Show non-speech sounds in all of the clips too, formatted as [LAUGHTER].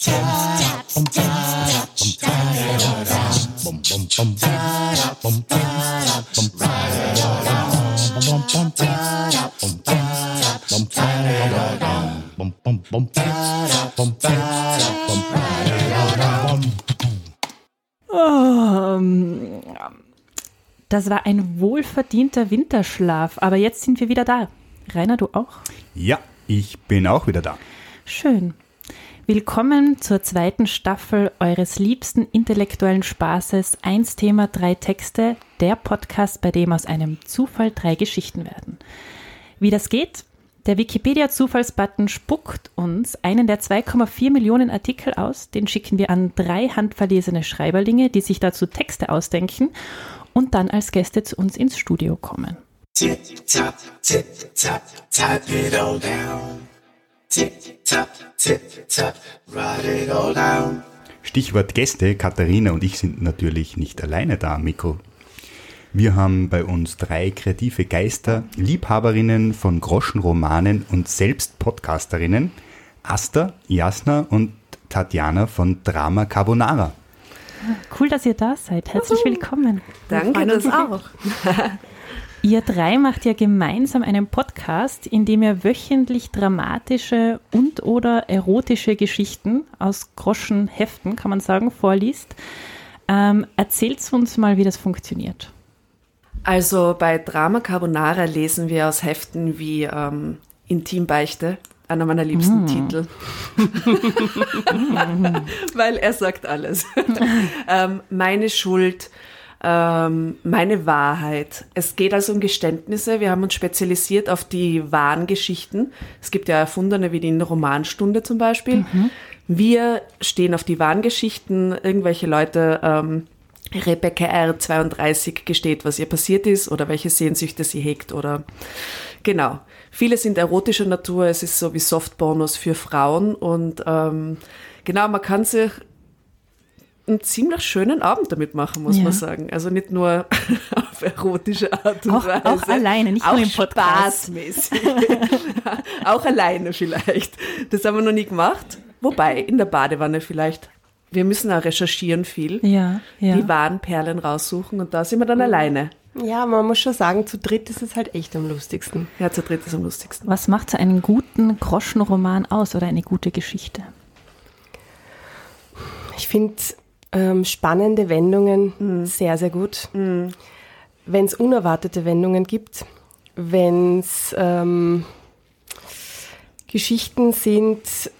Oh, das war ein wohlverdienter Winterschlaf, aber jetzt sind wir wieder da. Rainer, du auch? Ja, ich bin auch wieder da. Schön. Willkommen zur zweiten Staffel eures liebsten intellektuellen Spaßes Eins Thema, drei Texte, der Podcast, bei dem aus einem Zufall drei Geschichten werden. Wie das geht? Der Wikipedia-Zufallsbutton spuckt uns einen der 2,4 Millionen Artikel aus. Den schicken wir an drei handverlesene Schreiberlinge, die sich dazu Texte ausdenken und dann als Gäste zu uns ins Studio kommen. Tip, tap, tip, tap, type it all down. Tip, tap, tip, tap, write it all down. Stichwort Gäste, Katharina und ich sind natürlich nicht alleine da am Mikro. Wir haben bei uns drei kreative Geister, Liebhaberinnen von Groschenromanen und selbst Podcasterinnen, Asta, Jasna und Tatjana von Drama Carbonara. Cool, dass ihr da seid. Herzlich willkommen. Danke, das auch. [LAUGHS] Ihr drei macht ja gemeinsam einen Podcast, in dem ihr wöchentlich dramatische und oder erotische Geschichten aus Groschenheften, kann man sagen, vorliest. Ähm, erzählt uns mal, wie das funktioniert. Also bei Drama Carbonara lesen wir aus Heften wie ähm, Intimbeichte, einer meiner liebsten mm. Titel. [LAUGHS] [LAUGHS] Weil er sagt alles. [LAUGHS] ähm, meine Schuld, ähm, meine Wahrheit. Es geht also um Geständnisse. Wir haben uns spezialisiert auf die wahren Geschichten. Es gibt ja Erfundene wie die in der Romanstunde zum Beispiel. Mhm. Wir stehen auf die wahren Geschichten. Irgendwelche Leute ähm, Rebecca R. 32 gesteht, was ihr passiert ist oder welche Sehnsüchte sie hegt oder genau. Viele sind erotischer Natur, es ist so wie Softbonus für Frauen und ähm, genau, man kann sich einen ziemlich schönen Abend damit machen, muss ja. man sagen. Also nicht nur [LAUGHS] auf erotische Art und auch, Weise. Auch alleine, nicht auch nur im Podcast. Spaßmäßig. [LAUGHS] auch alleine vielleicht. Das haben wir noch nie gemacht. Wobei, in der Badewanne vielleicht wir müssen auch recherchieren viel. Ja, ja. Die wahren Perlen raussuchen und da sind wir dann mhm. alleine. Ja, man muss schon sagen, zu dritt ist es halt echt am lustigsten. Ja, zu dritt ist am lustigsten. Was macht so einen guten Groschenroman aus oder eine gute Geschichte? Ich finde ähm, spannende Wendungen mhm. sehr, sehr gut. Mhm. Wenn es unerwartete Wendungen gibt, wenn es ähm, Geschichten sind,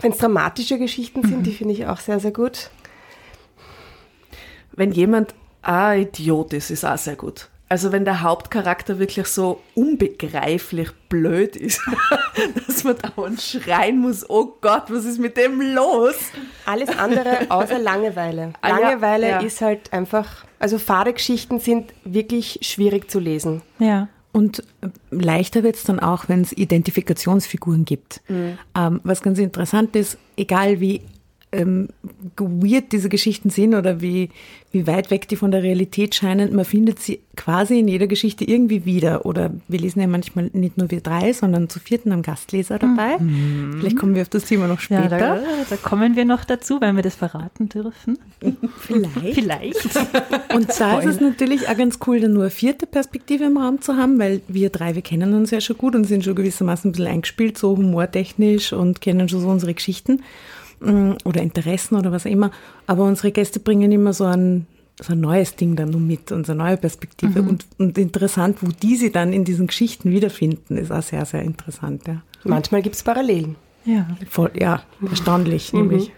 wenn es dramatische Geschichten sind, mhm. die finde ich auch sehr, sehr gut. Wenn jemand ein Idiot ist, ist auch sehr gut. Also wenn der Hauptcharakter wirklich so unbegreiflich blöd ist, [LAUGHS] dass man dauernd schreien muss, oh Gott, was ist mit dem los? Alles andere außer Langeweile. Ah, Langeweile ja, ja. ist halt einfach, also Fahrgeschichten sind wirklich schwierig zu lesen. Ja. Und leichter wird es dann auch, wenn es Identifikationsfiguren gibt. Mhm. Ähm, was ganz interessant ist, egal wie ähm, weird diese Geschichten sind oder wie, wie weit weg die von der Realität scheinen, man findet sie quasi in jeder Geschichte irgendwie wieder. Oder wir lesen ja manchmal nicht nur wir drei, sondern zu vierten am Gastleser dabei. Mhm. Vielleicht kommen wir auf das Thema noch später. Ja, da, da, kommen wir noch dazu, wenn wir das verraten dürfen. Vielleicht. Vielleicht. Und da ist es natürlich auch ganz cool, dann nur eine vierte Perspektive im Raum zu haben, weil wir drei, wir kennen uns ja schon gut und sind schon gewissermaßen ein bisschen eingespielt, so humortechnisch und kennen schon so unsere Geschichten. Mm, oder Interessen oder was auch immer. Aber unsere Gäste bringen immer so ein, so ein neues Ding dann nur mit, unsere neue Perspektive. Mhm. Und, und interessant, wo die sie dann in diesen Geschichten wiederfinden, ist auch sehr, sehr interessant. Ja. Manchmal gibt es Parallelen. Ja, voll, ja, erstaunlich, mhm. nämlich.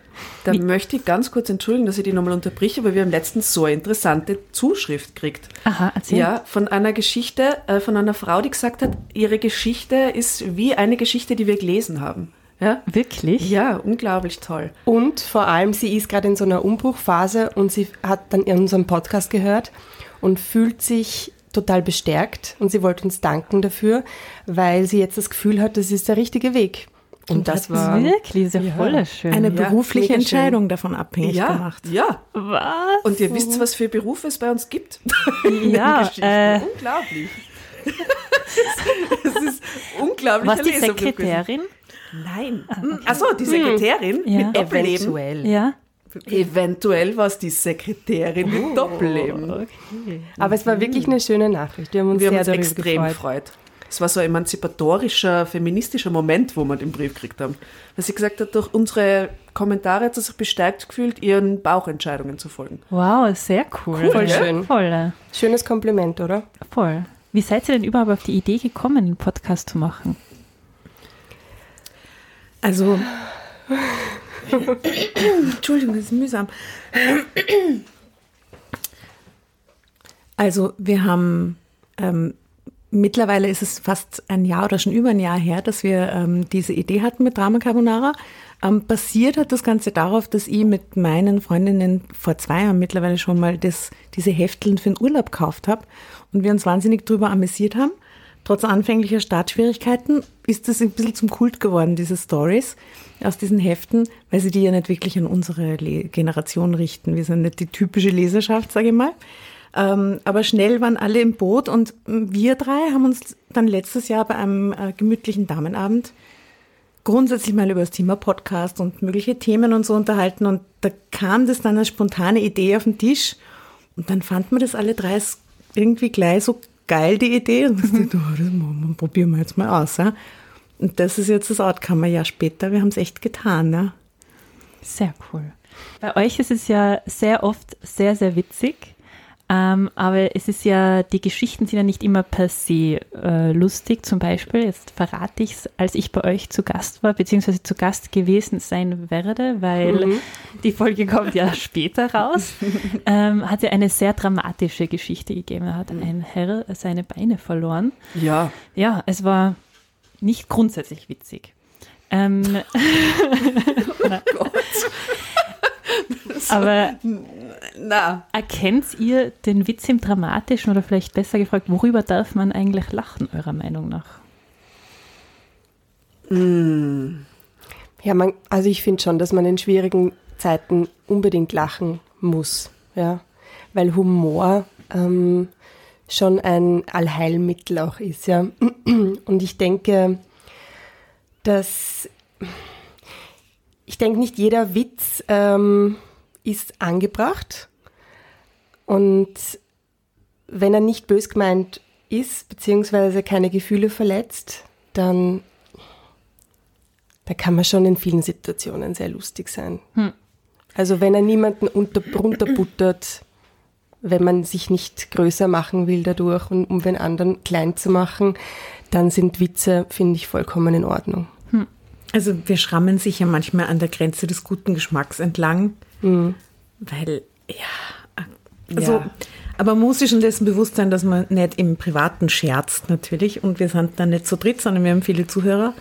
Da Wie? möchte ich ganz kurz entschuldigen, dass ich die nochmal unterbreche, aber wir haben letztens so eine interessante Zuschrift gekriegt. Aha, erzähl. Ja, von einer Geschichte, äh, von einer Frau, die gesagt hat, ihre Geschichte ist wie eine Geschichte, die wir gelesen haben. Ja, wirklich? Ja, unglaublich toll. Und vor allem, sie ist gerade in so einer Umbruchphase und sie hat dann in unserem Podcast gehört und fühlt sich total bestärkt und sie wollte uns danken dafür, weil sie jetzt das Gefühl hat, das ist der richtige Weg. Und, und das, das war wirklich sehr ja, voll schön. Eine berufliche ja, Entscheidung schön. davon abhängig ja, gemacht. Ja. Was? Und ihr wisst, was für Berufe es bei uns gibt. [LAUGHS] ja. Äh, unglaublich. [LAUGHS] Es ist unglaublich. Was die Sekretärin? Nein. Achso, die Sekretärin Ja. mit Doppelleben. Eventuell. Ja. Eventuell war es die Sekretärin mit Doppelleben. Aber es war wirklich eine schöne Nachricht. Wir haben uns Wir haben sehr uns darüber extrem gefreut. gefreut. Es war so ein emanzipatorischer, feministischer Moment, wo wir den Brief gekriegt haben. Weil sie gesagt hat, durch unsere Kommentare hat sie sich bestärkt gefühlt, ihren Bauchentscheidungen zu folgen. Wow, sehr cool. Voll schön. Voll, Schönes Kompliment, oder? voll. Wie seid ihr denn überhaupt auf die Idee gekommen, einen Podcast zu machen? Also. Entschuldigung, das ist mühsam. Also, wir haben. Ähm, mittlerweile ist es fast ein Jahr oder schon über ein Jahr her, dass wir ähm, diese Idee hatten mit Drama Carbonara. Ähm, basiert hat das Ganze darauf, dass ich mit meinen Freundinnen vor zwei Jahren mittlerweile schon mal das, diese Hefteln für den Urlaub gekauft habe und wir uns wahnsinnig drüber amüsiert haben. Trotz anfänglicher Startschwierigkeiten ist das ein bisschen zum Kult geworden, diese Stories aus diesen Heften, weil sie die ja nicht wirklich an unsere Le Generation richten. Wir sind nicht die typische Leserschaft, sage ich mal. Ähm, aber schnell waren alle im Boot und wir drei haben uns dann letztes Jahr bei einem äh, gemütlichen Damenabend grundsätzlich mal über das Thema Podcast und mögliche Themen und so unterhalten und da kam das dann als spontane Idee auf den Tisch und dann fanden wir das alle drei irgendwie gleich so geil, die Idee und wir dachten, oh, das wir- probieren wir jetzt mal aus. Ja? Und das ist jetzt das Outcome ein Jahr später, wir haben es echt getan. Ja? Sehr cool. Bei euch ist es ja sehr oft sehr, sehr witzig. Ähm, aber es ist ja, die Geschichten sind ja nicht immer per se äh, lustig. Zum Beispiel, jetzt verrate ich es, als ich bei euch zu Gast war, beziehungsweise zu Gast gewesen sein werde, weil die Folge kommt ja [LAUGHS] später raus, ähm, hat ja eine sehr dramatische Geschichte gegeben. Da hat ein Herr seine Beine verloren. Ja. Ja, es war nicht grundsätzlich witzig. Ähm, [LAUGHS] [LAUGHS] [LAUGHS] aber Na, erkennt ihr den Witz im Dramatischen oder vielleicht besser gefragt, worüber darf man eigentlich lachen, eurer Meinung nach? Ja, man, also ich finde schon, dass man in schwierigen Zeiten unbedingt lachen muss, ja, weil Humor ähm, schon ein Allheilmittel auch ist, ja. Und ich denke, dass ich denke, nicht jeder Witz ähm, ist angebracht und wenn er nicht bös gemeint ist, beziehungsweise keine Gefühle verletzt, dann da kann man schon in vielen Situationen sehr lustig sein. Also wenn er niemanden unter, runterbuttert, wenn man sich nicht größer machen will dadurch und um den anderen klein zu machen, dann sind Witze, finde ich, vollkommen in Ordnung. Also wir schrammen sich ja manchmal an der Grenze des guten Geschmacks entlang, weil, ja, also, Ja. aber man muss sich schon dessen bewusst sein, dass man nicht im Privaten scherzt natürlich und wir sind dann nicht zu dritt, sondern wir haben viele Zuhörer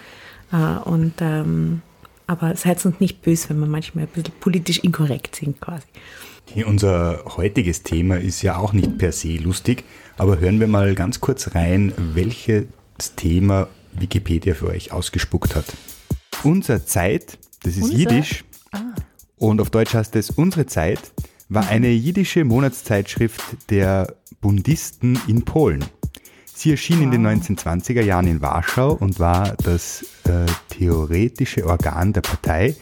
äh, und ähm, aber seid uns nicht böse, wenn wir manchmal ein bisschen politisch inkorrekt sind quasi. Unser heutiges Thema ist ja auch nicht per se lustig, aber hören wir mal ganz kurz rein, welches Thema Wikipedia für euch ausgespuckt hat. Unser Zeit, das ist Unser? Jiddisch und auf Deutsch heißt es Unsere Zeit, war eine jiddische Monatszeitschrift der Bundisten in Polen. Sie erschien in den 1920er Jahren in Warschau und war das äh, theoretische Organ der Partei,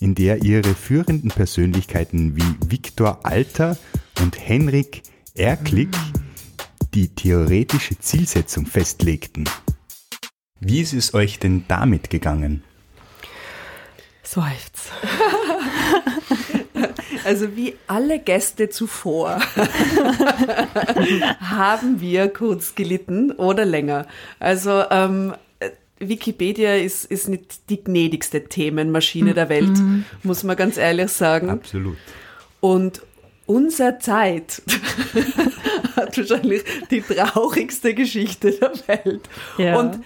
in der ihre führenden Persönlichkeiten wie Viktor Alter und Henrik Erklick die theoretische Zielsetzung festlegten. Wie ist es euch denn damit gegangen? Seufz. [LAUGHS] Also wie alle Gäste zuvor [LAUGHS] haben wir kurz gelitten oder länger. Also ähm, Wikipedia ist, ist nicht die gnädigste Themenmaschine der Welt, muss man ganz ehrlich sagen. Absolut. Und unser Zeit [LAUGHS] hat wahrscheinlich die traurigste Geschichte der Welt. Ja. Und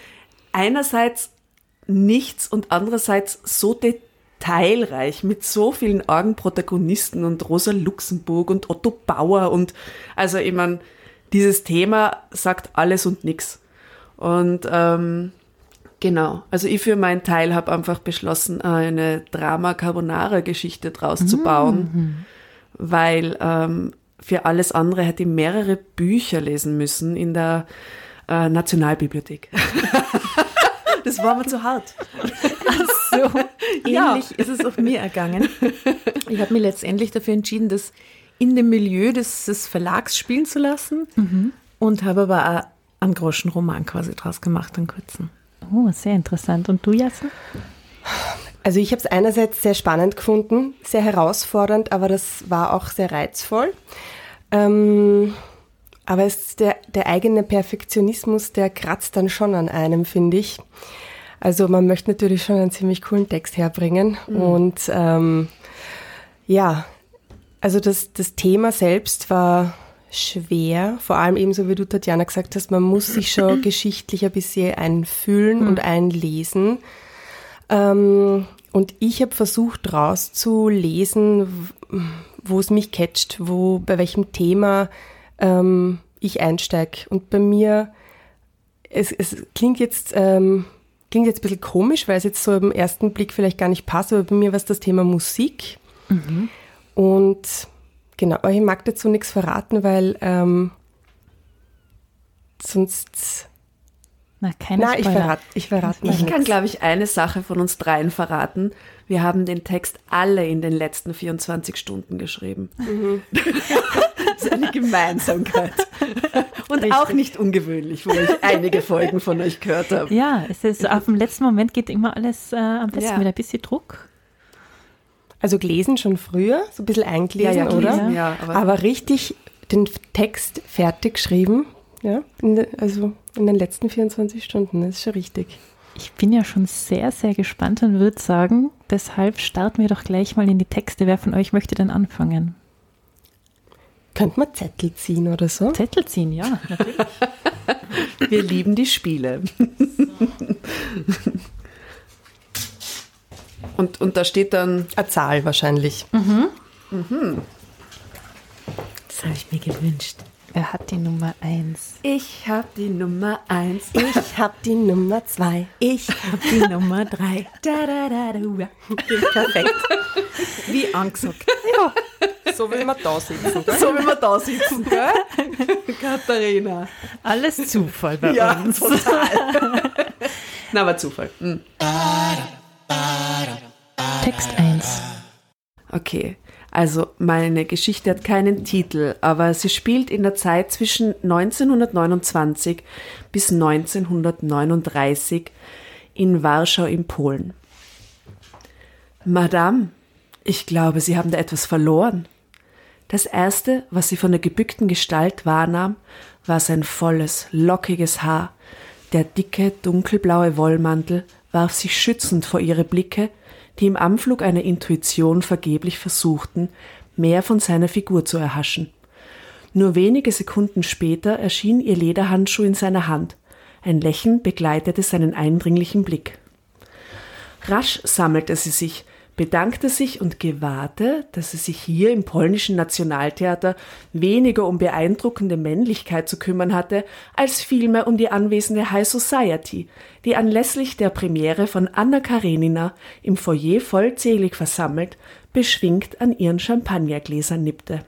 einerseits nichts und andererseits so detailreich mit so vielen argen Protagonisten und Rosa Luxemburg und Otto Bauer und also ich meine, dieses Thema sagt alles und nix. Und ähm, genau, also ich für meinen Teil habe einfach beschlossen, eine Drama Carbonara Geschichte draus zu bauen, weil ähm, für alles andere hätte ich mehrere Bücher lesen müssen in der äh, Nationalbibliothek. [LAUGHS] Das war mir zu hart. So. [LAUGHS] Ähnlich ist es auch mir ergangen. Ich habe mich letztendlich dafür entschieden, das in dem Milieu des, des Verlags spielen zu lassen und habe aber auch einen Groschenroman quasi draus gemacht, einen kurzen. Oh, sehr interessant. Und du, Jasse? Also ich habe es einerseits sehr spannend gefunden, sehr herausfordernd, aber das war auch sehr reizvoll. Ähm, aber es ist der, der eigene Perfektionismus, der kratzt dann schon an einem, finde ich. Also man möchte natürlich schon einen ziemlich coolen Text herbringen. Und ähm, ja, also das, das Thema selbst war schwer, vor allem ebenso wie du, Tatjana, gesagt hast, man muss sich schon [CLEARS THROAT] geschichtlich ein bisschen einfühlen und einlesen. Ähm, und ich habe versucht rauszulesen, wo es mich catcht, wo, bei welchem Thema ähm, ich einsteige. Und bei mir, es, es klingt jetzt, ähm, klingt jetzt ein bisschen komisch, weil es jetzt so im ersten Blick vielleicht gar nicht passt, aber bei mir war es das Thema Musik. Und genau, aber ich mag dazu nichts verraten, weil ähm, sonst. Na, keine Nein, ich Spoiler. verrate ich verrat mal Ich kann, glaube ich, eine Sache von uns dreien verraten. Wir haben den Text alle in den letzten 24 Stunden geschrieben. [LAUGHS] das ist eine Gemeinsamkeit. Und auch nicht ungewöhnlich, wo ich einige Folgen von euch gehört habe. Ja, es ist auf dem letzten Moment geht immer alles äh, am besten Ja. mit ein bisschen Druck. Also gelesen schon früher, so ein bisschen eingelesen, oder? gelesen, ja, aber, Aber richtig den Text fertig geschrieben, ja, in de, also in den letzten 24 Stunden, das ist schon richtig. Ich bin ja schon sehr, sehr gespannt und würde sagen, deshalb starten wir doch gleich mal in die Texte. Wer von euch möchte denn anfangen? Könnte man Zettel ziehen oder so? Zettel ziehen, ja. natürlich. [LAUGHS] wir lieben die Spiele. Und, und da steht dann, Eine Zahl wahrscheinlich. Das habe ich mir gewünscht. Wer hat die Nummer eins? ich habe die Nummer eins. Ich hab die Nummer zwei. Ich habe die Nummer drei. Da, da, da, da. Perfekt. Wie angesagt. So will man da sitzen. Gell? So wie wir da sitzen, gell? Katharina. Alles Zufall bei Ja, uns. total. Na, aber Zufall. Hm. Text 1. Okay, also meine Geschichte hat keinen Titel, aber sie spielt in der Zeit zwischen 1929 bis 1939 in Warschau in Polen. Madame, ich glaube, Sie haben da etwas verloren. Das erste, was sie von der gebückten Gestalt wahrnahm, war sein volles, lockiges Haar. Der dicke, dunkelblaue Wollmantel warf sich schützend vor ihre Blicke, die im Anflug einer Intuition vergeblich versuchten, mehr von seiner Figur zu erhaschen. Nur wenige Sekunden später erschien ihr Lederhandschuh in seiner Hand. Ein Lächeln begleitete seinen eindringlichen Blick. Rasch sammelte sie sich, bedankte sich und gewahrte, dass es sich hier im polnischen Nationaltheater weniger um beeindruckende Männlichkeit zu kümmern hatte, als vielmehr um die anwesende High Society, die anlässlich der Premiere von Anna Karenina im Foyer vollzählig versammelt, beschwingt an ihren Champagnergläsern nippte.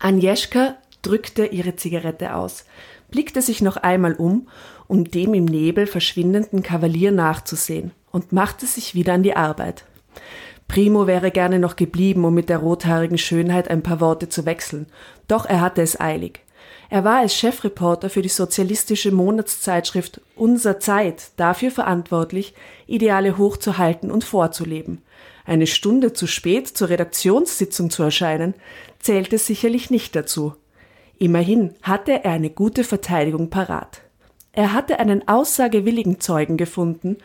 Agnieszka drückte ihre Zigarette aus, blickte sich noch einmal um, um dem im Nebel verschwindenden Kavalier nachzusehen, und machte sich wieder an die Arbeit. Primo wäre gerne noch geblieben, um mit der rothaarigen Schönheit ein paar Worte zu wechseln, doch er hatte es eilig. Er war als Chefreporter für die sozialistische Monatszeitschrift Unser Zeit dafür verantwortlich, Ideale hochzuhalten und vorzuleben. Eine Stunde zu spät zur Redaktionssitzung zu erscheinen, zählte sicherlich nicht dazu. Immerhin hatte er eine gute Verteidigung parat. Er hatte einen aussagewilligen Zeugen gefunden,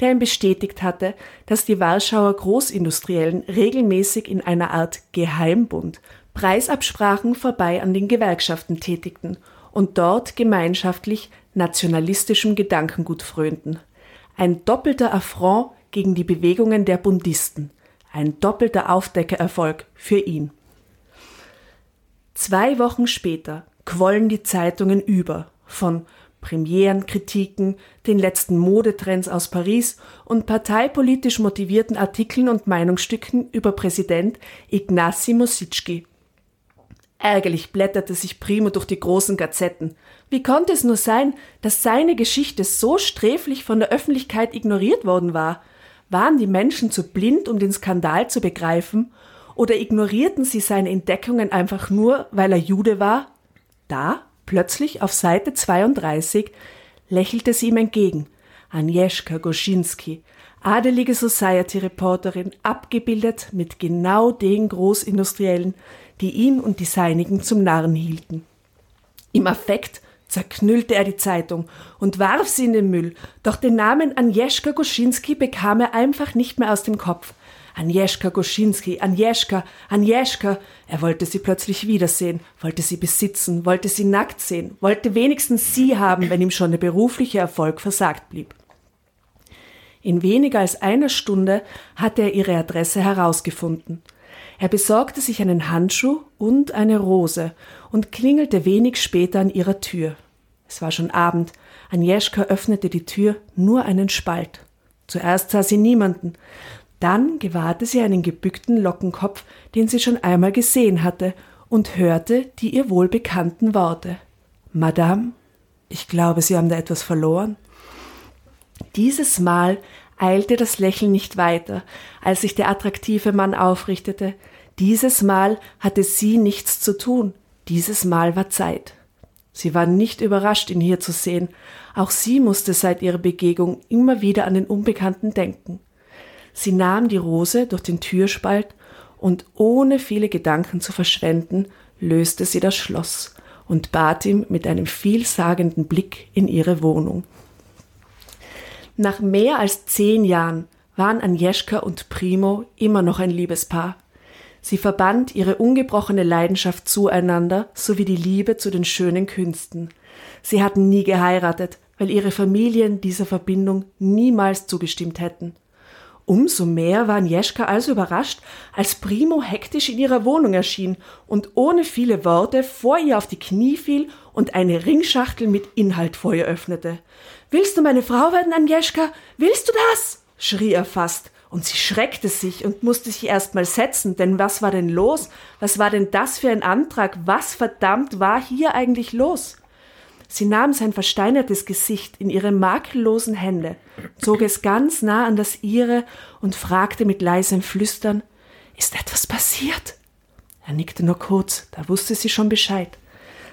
der ihm bestätigt hatte, dass die Warschauer Großindustriellen regelmäßig in einer Art Geheimbund Preisabsprachen vorbei an den Gewerkschaften tätigten und dort gemeinschaftlich nationalistischem Gedankengut frönten. Ein doppelter Affront gegen die Bewegungen der Bundisten, ein doppelter Aufdeckererfolg für ihn. Zwei Wochen später quollen die Zeitungen über von Premierenkritiken, den letzten Modetrends aus Paris und parteipolitisch motivierten Artikeln und Meinungsstücken über Präsident Ignacy Mosicki. Ärgerlich blätterte sich Primo durch die großen Gazetten. Wie konnte es nur sein, dass seine Geschichte so sträflich von der Öffentlichkeit ignoriert worden war? Waren die Menschen zu blind, um den Skandal zu begreifen? Oder ignorierten sie seine Entdeckungen einfach nur, weil er Jude war? Da, plötzlich auf Seite 32, lächelte sie ihm entgegen. Agnieszka Goschinski, adelige Society-Reporterin, abgebildet mit genau den Großindustriellen, die ihn und die Seinigen zum Narren hielten. Im Affekt zerknüllte er die Zeitung und warf sie in den Müll, doch den Namen Agnieszka Goschinski bekam er einfach nicht mehr aus dem Kopf. Agnieszka Goschinski, Agnieszka, Agnieszka. Er wollte sie plötzlich wiedersehen, wollte sie besitzen, wollte sie nackt sehen, wollte wenigstens sie haben, wenn ihm schon der berufliche Erfolg versagt blieb. In weniger als einer Stunde hatte er ihre Adresse herausgefunden. Er besorgte sich einen Handschuh und eine Rose und klingelte wenig später an ihrer Tür. Es war schon Abend. Agnieszka öffnete die Tür nur einen Spalt. Zuerst sah sie niemanden, dann gewahrte sie einen gebückten Lockenkopf, den sie schon einmal gesehen hatte, und hörte die ihr wohlbekannten Worte. Madame, ich glaube, Sie haben da etwas verloren. Dieses Mal eilte das Lächeln nicht weiter, als sich der attraktive Mann aufrichtete. Dieses Mal hatte sie nichts zu tun. Dieses Mal war Zeit. Sie war nicht überrascht, ihn hier zu sehen. Auch sie musste seit ihrer Begegnung immer wieder an den Unbekannten denken. Sie nahm die Rose durch den Türspalt und ohne viele Gedanken zu verschwenden, löste sie das Schloss und bat ihm mit einem vielsagenden Blick in ihre Wohnung. Nach mehr als zehn Jahren waren Agnieszka und Primo immer noch ein Liebespaar. Sie verband ihre ungebrochene Leidenschaft zueinander sowie die Liebe zu den schönen Künsten. Sie hatten nie geheiratet, weil ihre Familien dieser Verbindung niemals zugestimmt hätten. Umso mehr war Agnieszka also überrascht, als Primo hektisch in ihrer Wohnung erschien und ohne viele Worte vor ihr auf die Knie fiel und eine Ringschachtel mit Inhalt vor ihr öffnete. Willst du meine Frau werden, Agnieszka? Willst du das? schrie er fast, und sie schreckte sich und musste sich erst mal setzen, denn was war denn los? Was war denn das für ein Antrag? Was verdammt war hier eigentlich los? Sie nahm sein versteinertes Gesicht in ihre makellosen Hände, zog es ganz nah an das ihre und fragte mit leisem Flüstern Ist etwas passiert? Er nickte nur kurz, da wusste sie schon Bescheid.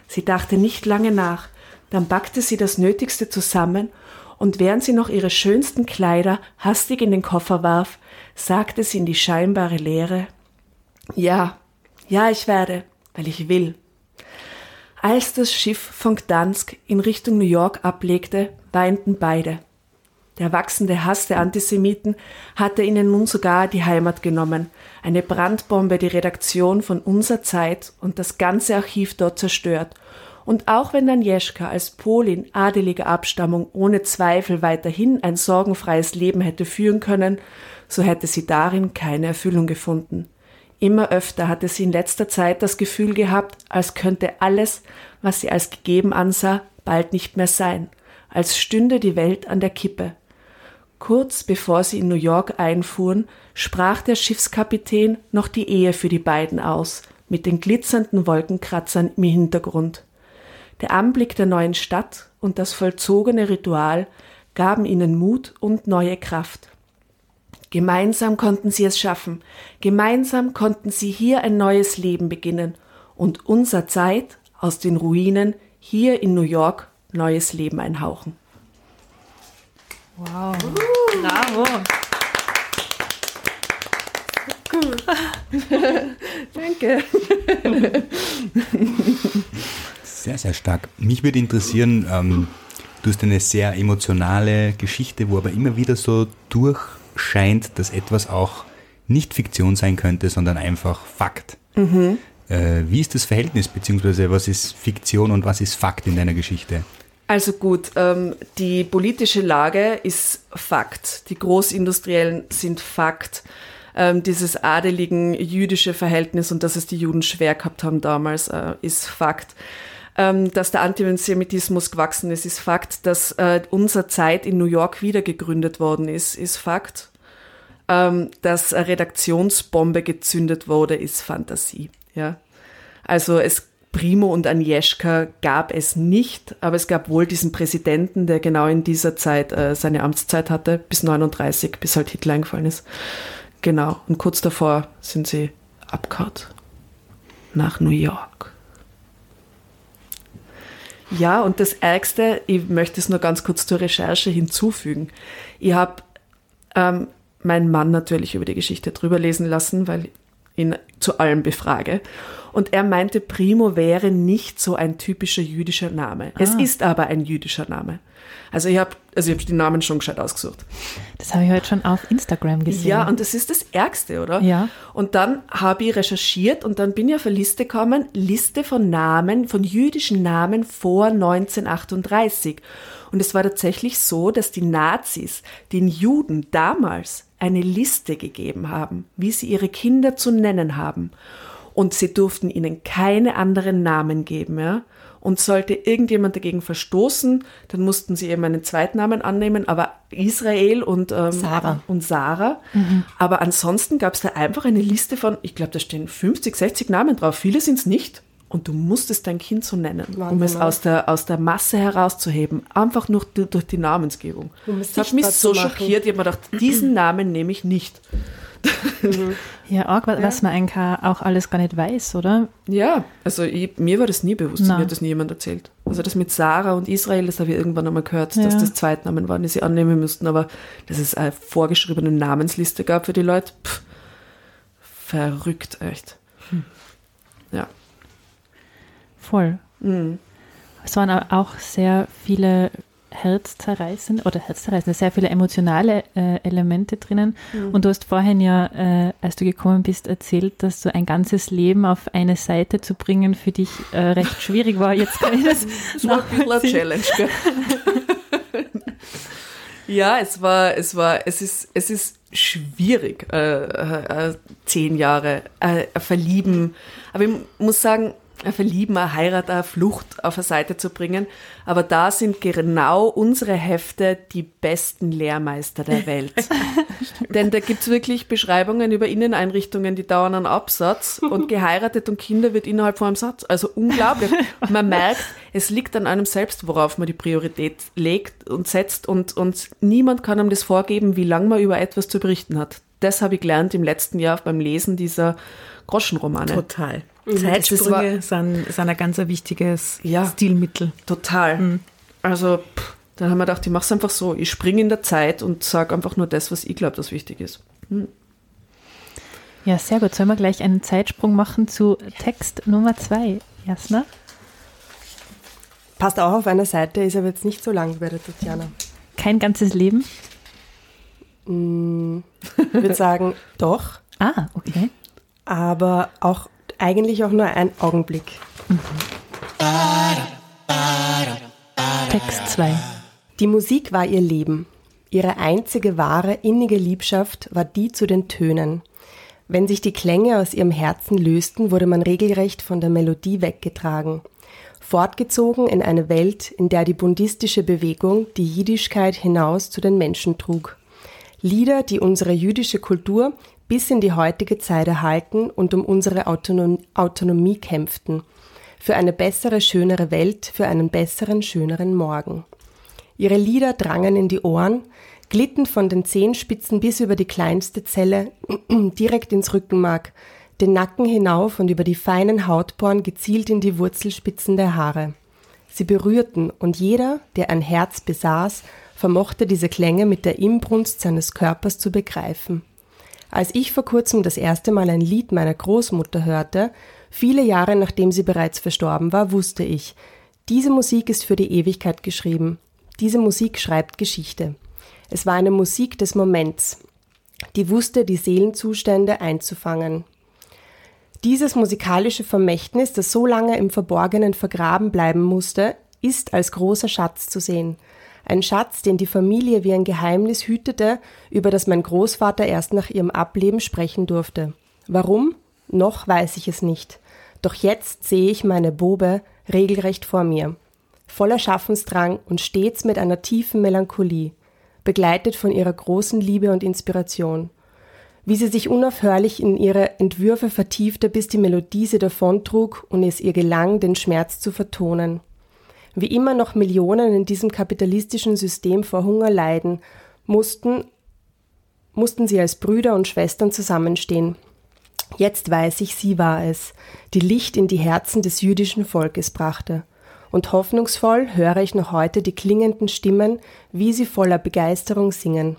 Sie dachte nicht lange nach, dann packte sie das Nötigste zusammen und während sie noch ihre schönsten Kleider hastig in den Koffer warf, sagte sie in die scheinbare Leere Ja, ja, ich werde, weil ich will. Als das Schiff von Gdansk in Richtung New York ablegte, weinten beide. Der wachsende Hass der Antisemiten hatte ihnen nun sogar die Heimat genommen, eine Brandbombe die Redaktion von unserer Zeit und das ganze Archiv dort zerstört. Und auch wenn Agnieszka als Polin adeliger Abstammung ohne Zweifel weiterhin ein sorgenfreies Leben hätte führen können, so hätte sie darin keine Erfüllung gefunden. Immer öfter hatte sie in letzter Zeit das Gefühl gehabt, als könnte alles, was sie als gegeben ansah, bald nicht mehr sein, als stünde die Welt an der Kippe. Kurz bevor sie in New York einfuhren, sprach der Schiffskapitän noch die Ehe für die beiden aus, mit den glitzernden Wolkenkratzern im Hintergrund. Der Anblick der neuen Stadt und das vollzogene Ritual gaben ihnen Mut und neue Kraft. Gemeinsam konnten sie es schaffen. Gemeinsam konnten sie hier ein neues Leben beginnen und unser Zeit aus den Ruinen hier in New York neues Leben einhauchen. Wow. Bravo. Cool. [LAUGHS] Danke. Sehr, sehr stark. Mich würde interessieren, ähm, du hast eine sehr emotionale Geschichte, wo aber immer wieder so durch scheint, dass etwas auch nicht Fiktion sein könnte, sondern einfach Fakt. Mhm. Äh, wie ist das Verhältnis, beziehungsweise was ist Fiktion und was ist Fakt in deiner Geschichte? Also gut, ähm, die politische Lage ist Fakt. Die Großindustriellen sind Fakt. Ähm, dieses adeligen jüdische Verhältnis und dass es die Juden schwer gehabt haben damals, äh, ist Fakt. Ähm, dass der Antisemitismus gewachsen ist, ist Fakt. Dass äh, unsere Zeit in New York wieder gegründet worden ist, ist Fakt ähm, eine Redaktionsbombe gezündet wurde, ist Fantasie. Ja. Also es Primo und Agnieszka gab es nicht, aber es gab wohl diesen Präsidenten, der genau in dieser Zeit äh, seine Amtszeit hatte, bis 39, bis halt Hitler eingefallen ist. Genau. Und kurz davor sind sie abgehauen nach New York. Ja, und das Ärgste, ich möchte es nur ganz kurz zur Recherche hinzufügen. Ich habe ähm, meinen Mann natürlich über die Geschichte drüber lesen lassen, weil ich ihn zu allem befrage. Und er meinte, Primo wäre nicht so ein typischer jüdischer Name. Es Ah. ist aber ein jüdischer Name. Also ich habe also ich hab die Namen schon gescheit ausgesucht. Das habe ich heute schon auf Instagram gesehen. Ja, und das ist das Ärgste, oder? Ja. Und dann habe ich recherchiert und dann bin ich auf eine Liste gekommen, Liste von Namen, von jüdischen Namen vor 1938. Und es war tatsächlich so, dass die Nazis den Juden damals eine Liste gegeben haben, wie sie ihre Kinder zu nennen haben. Und sie durften ihnen keine anderen Namen geben, ja. Und sollte irgendjemand dagegen verstoßen, dann mussten sie eben einen Zweitnamen annehmen, aber Israel und, ähm, Sarah. und Sarah. Aber ansonsten gab es da einfach eine Liste von, ich glaube, da stehen 50, 60 Namen drauf. Viele sind es nicht. Und du musstest dein Kind so nennen, um Wahnsinn, es oder? aus der, aus der Masse herauszuheben. Einfach nur du- durch die Namensgebung. Um das hat mich so machen. schockiert. Ich habe mir gedacht, diesen Namen nehme ich nicht. [LAUGHS] Ja, auch, wa- was man eigentlich auch alles gar nicht weiß, oder? Ja, also ich, mir war das nie bewusst, Na. mir hat das nie jemand erzählt. Also das mit Sarah und Israel, das habe ich irgendwann einmal gehört, dass Ja. das Zweitnamen waren, die sie annehmen müssten, aber dass es eine vorgeschriebene Namensliste gab für die Leute, pff, verrückt, echt. Ja. Voll. Es waren au- auch sehr viele herzzerreißende oder herzzerreißende, sehr viele emotionale äh, Elemente drinnen. Und du hast vorhin ja, äh, als du gekommen bist, erzählt, dass so ein ganzes Leben auf eine Seite zu bringen für dich äh, recht schwierig war. Jetzt kann ich das [LAUGHS] Das war ein bisschen eine. Challenge, gell? [LAUGHS] ja, es war, es war, es ist, es ist schwierig, äh, äh, äh, zehn Jahre Verlieben. Aber ich muss sagen, ein Verlieben, eine Heirat, eine Flucht auf eine Seite zu bringen. Aber da sind genau unsere Hefte die besten Lehrmeister der Welt. [LAUGHS] Denn da gibt's wirklich Beschreibungen über Inneneinrichtungen, die dauern einen Absatz und [LAUGHS] geheiratet und Kinder wird innerhalb von einem Satz. Also unglaublich. Man [LAUGHS] merkt, es liegt an einem selbst, worauf man die Priorität legt und setzt und, und niemand kann einem das vorgeben, wie lange man über etwas zu berichten hat. Das habe ich gelernt im letzten Jahr beim Lesen dieser Groschenromane. Total. Das Zeitsprünge sind, sind ein ganz wichtiges Ja. Stilmittel. Total. Also, pff, dann haben wir gedacht, ich mache es einfach so. Ich springe in der Zeit und sage einfach nur das, was ich glaube, das wichtig ist. Ja, sehr gut. Sollen wir gleich einen Zeitsprung machen zu Text Nummer zwei, Jasna? Passt auch auf einer Seite, ist aber jetzt nicht so lang wie bei der Tatjana. Kein ganzes Leben. Ich würde sagen, [LAUGHS] doch, Ah, okay. aber auch eigentlich auch nur ein Augenblick. Text zwei. Die Musik war ihr Leben. Ihre einzige wahre, innige Liebschaft war die zu den Tönen. Wenn sich die Klänge aus ihrem Herzen lösten, wurde man regelrecht von der Melodie weggetragen. Fortgezogen in eine Welt, in der die bundistische Bewegung die Jiddischkeit hinaus zu den Menschen trug. Lieder, die unsere jüdische Kultur bis in die heutige Zeit erhalten und um unsere Autonom Autonomie kämpften. Für eine bessere, schönere Welt, für einen besseren, schöneren Morgen. Ihre Lieder drangen in die Ohren, glitten von den Zehenspitzen bis über die kleinste Zelle [CLEARS THROAT] direkt ins Rückenmark, den Nacken hinauf und über die feinen Hautporen gezielt in die Wurzelspitzen der Haare. Sie berührten, und jeder, der ein Herz besaß, vermochte diese Klänge mit der Inbrunst seines Körpers zu begreifen. Als ich vor kurzem das erste Mal ein Lied meiner Großmutter hörte, viele Jahre nachdem sie bereits verstorben war, wusste ich, diese Musik ist für die Ewigkeit geschrieben. Diese Musik schreibt Geschichte. Es war eine Musik des Moments, die wusste, die Seelenzustände einzufangen. Dieses musikalische Vermächtnis, das so lange im Verborgenen vergraben bleiben musste, ist als großer Schatz zu sehen. Ein Schatz, den die Familie wie ein Geheimnis hütete, über das mein Großvater erst nach ihrem Ableben sprechen durfte. Warum? Noch weiß ich es nicht. Doch jetzt sehe ich meine Bobe regelrecht vor mir. Voller Schaffensdrang und stets mit einer tiefen Melancholie, begleitet von ihrer großen Liebe und Inspiration. wie sie sich unaufhörlich in ihre Entwürfe vertiefte, bis die Melodie sie davontrug und es ihr gelang, den Schmerz zu vertonen. Wie immer noch Millionen in diesem kapitalistischen System vor Hunger leiden, mussten, mussten sie als Brüder und Schwestern zusammenstehen. Jetzt weiß ich, sie war es, die Licht in die Herzen des jüdischen Volkes brachte. Und hoffnungsvoll höre ich noch heute die klingenden Stimmen, wie sie voller Begeisterung singen.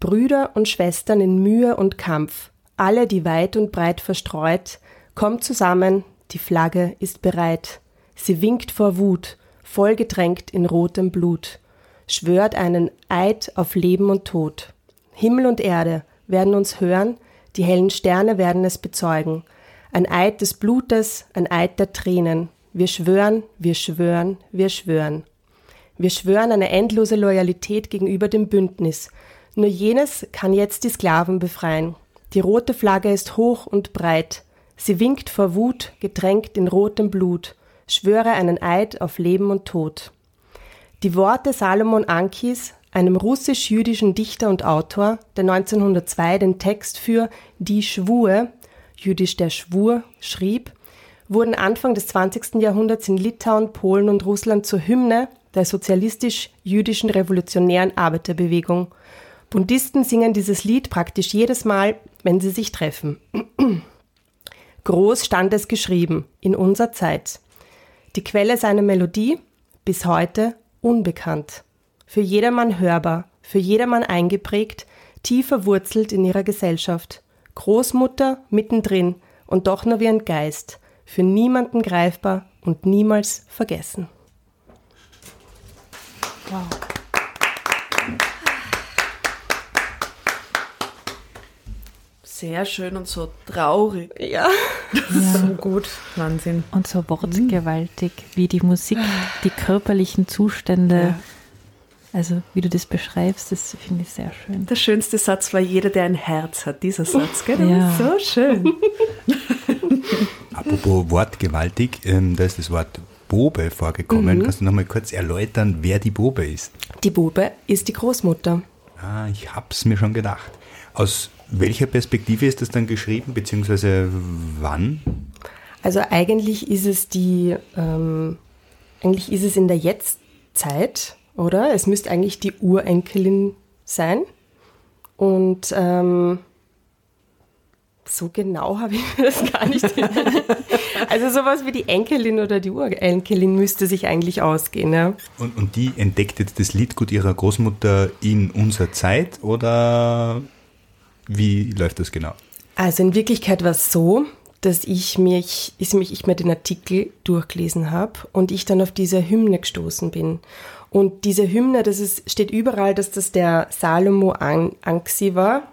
Brüder und Schwestern in Mühe und Kampf, alle, die weit und breit verstreut, kommt zusammen, die Flagge ist bereit. Sie winkt vor Wut, vollgetränkt in rotem Blut, schwört einen Eid auf Leben und Tod. Himmel und Erde werden uns hören, die hellen Sterne werden es bezeugen. Ein Eid des Blutes, ein Eid der Tränen. Wir schwören, wir schwören, wir schwören. Wir schwören eine endlose Loyalität gegenüber dem Bündnis. Nur jenes kann jetzt die Sklaven befreien. Die rote Flagge ist hoch und breit. Sie winkt vor Wut, getränkt in rotem Blut. Schwöre einen Eid auf Leben und Tod. Die Worte Salomon Ankis, einem russisch-jüdischen Dichter und Autor, der 1902 den Text für Die Schwur, jüdisch der Schwur, schrieb, wurden Anfang des 20. Jahrhunderts in Litauen, Polen und Russland zur Hymne der sozialistisch-jüdischen revolutionären Arbeiterbewegung. Bundisten singen dieses Lied praktisch jedes Mal, wenn sie sich treffen. [CLEARS THROAT] Groß stand es geschrieben, in unserer Zeit. Die Quelle seiner Melodie, bis heute unbekannt. Für jedermann hörbar, für jedermann eingeprägt, tief verwurzelt in ihrer Gesellschaft. Großmutter mittendrin und doch nur wie ein Geist, für niemanden greifbar und niemals vergessen. Wow. Sehr schön und so traurig. Ja. So gut. Wahnsinn. Und so wortgewaltig, wie die Musik, die körperlichen Zustände. Ja. Also, wie du das beschreibst, das finde ich sehr schön. Der schönste Satz war jeder, der ein Herz hat. Dieser Satz, gell? Der Ja. ist so schön. [LAUGHS] Apropos wortgewaltig, ähm, da ist das Wort Bobe vorgekommen. Kannst du nochmal kurz erläutern, wer die Bobe ist? Die Bube ist die Großmutter. Ah, ich hab's mir schon gedacht. Aus welcher Perspektive ist das dann geschrieben, beziehungsweise wann? Also eigentlich ist es die, ähm, eigentlich ist es in der Jetztzeit, oder? Es müsste eigentlich die Urenkelin sein. Und ähm, so genau habe ich [LAUGHS] mir das gar nicht. also sowas wie die Enkelin oder die Urenkelin müsste sich eigentlich ausgehen. Ja? Und, und die entdeckt jetzt das Liedgut ihrer Großmutter in unserer Zeit oder wie läuft das genau? Also in Wirklichkeit war es so, dass ich mich, ich, mich, ich mir den Artikel durchgelesen habe und ich dann auf diese Hymne gestoßen bin. Und diese Hymne, das ist, steht überall, dass das der Salomo An Anxi war.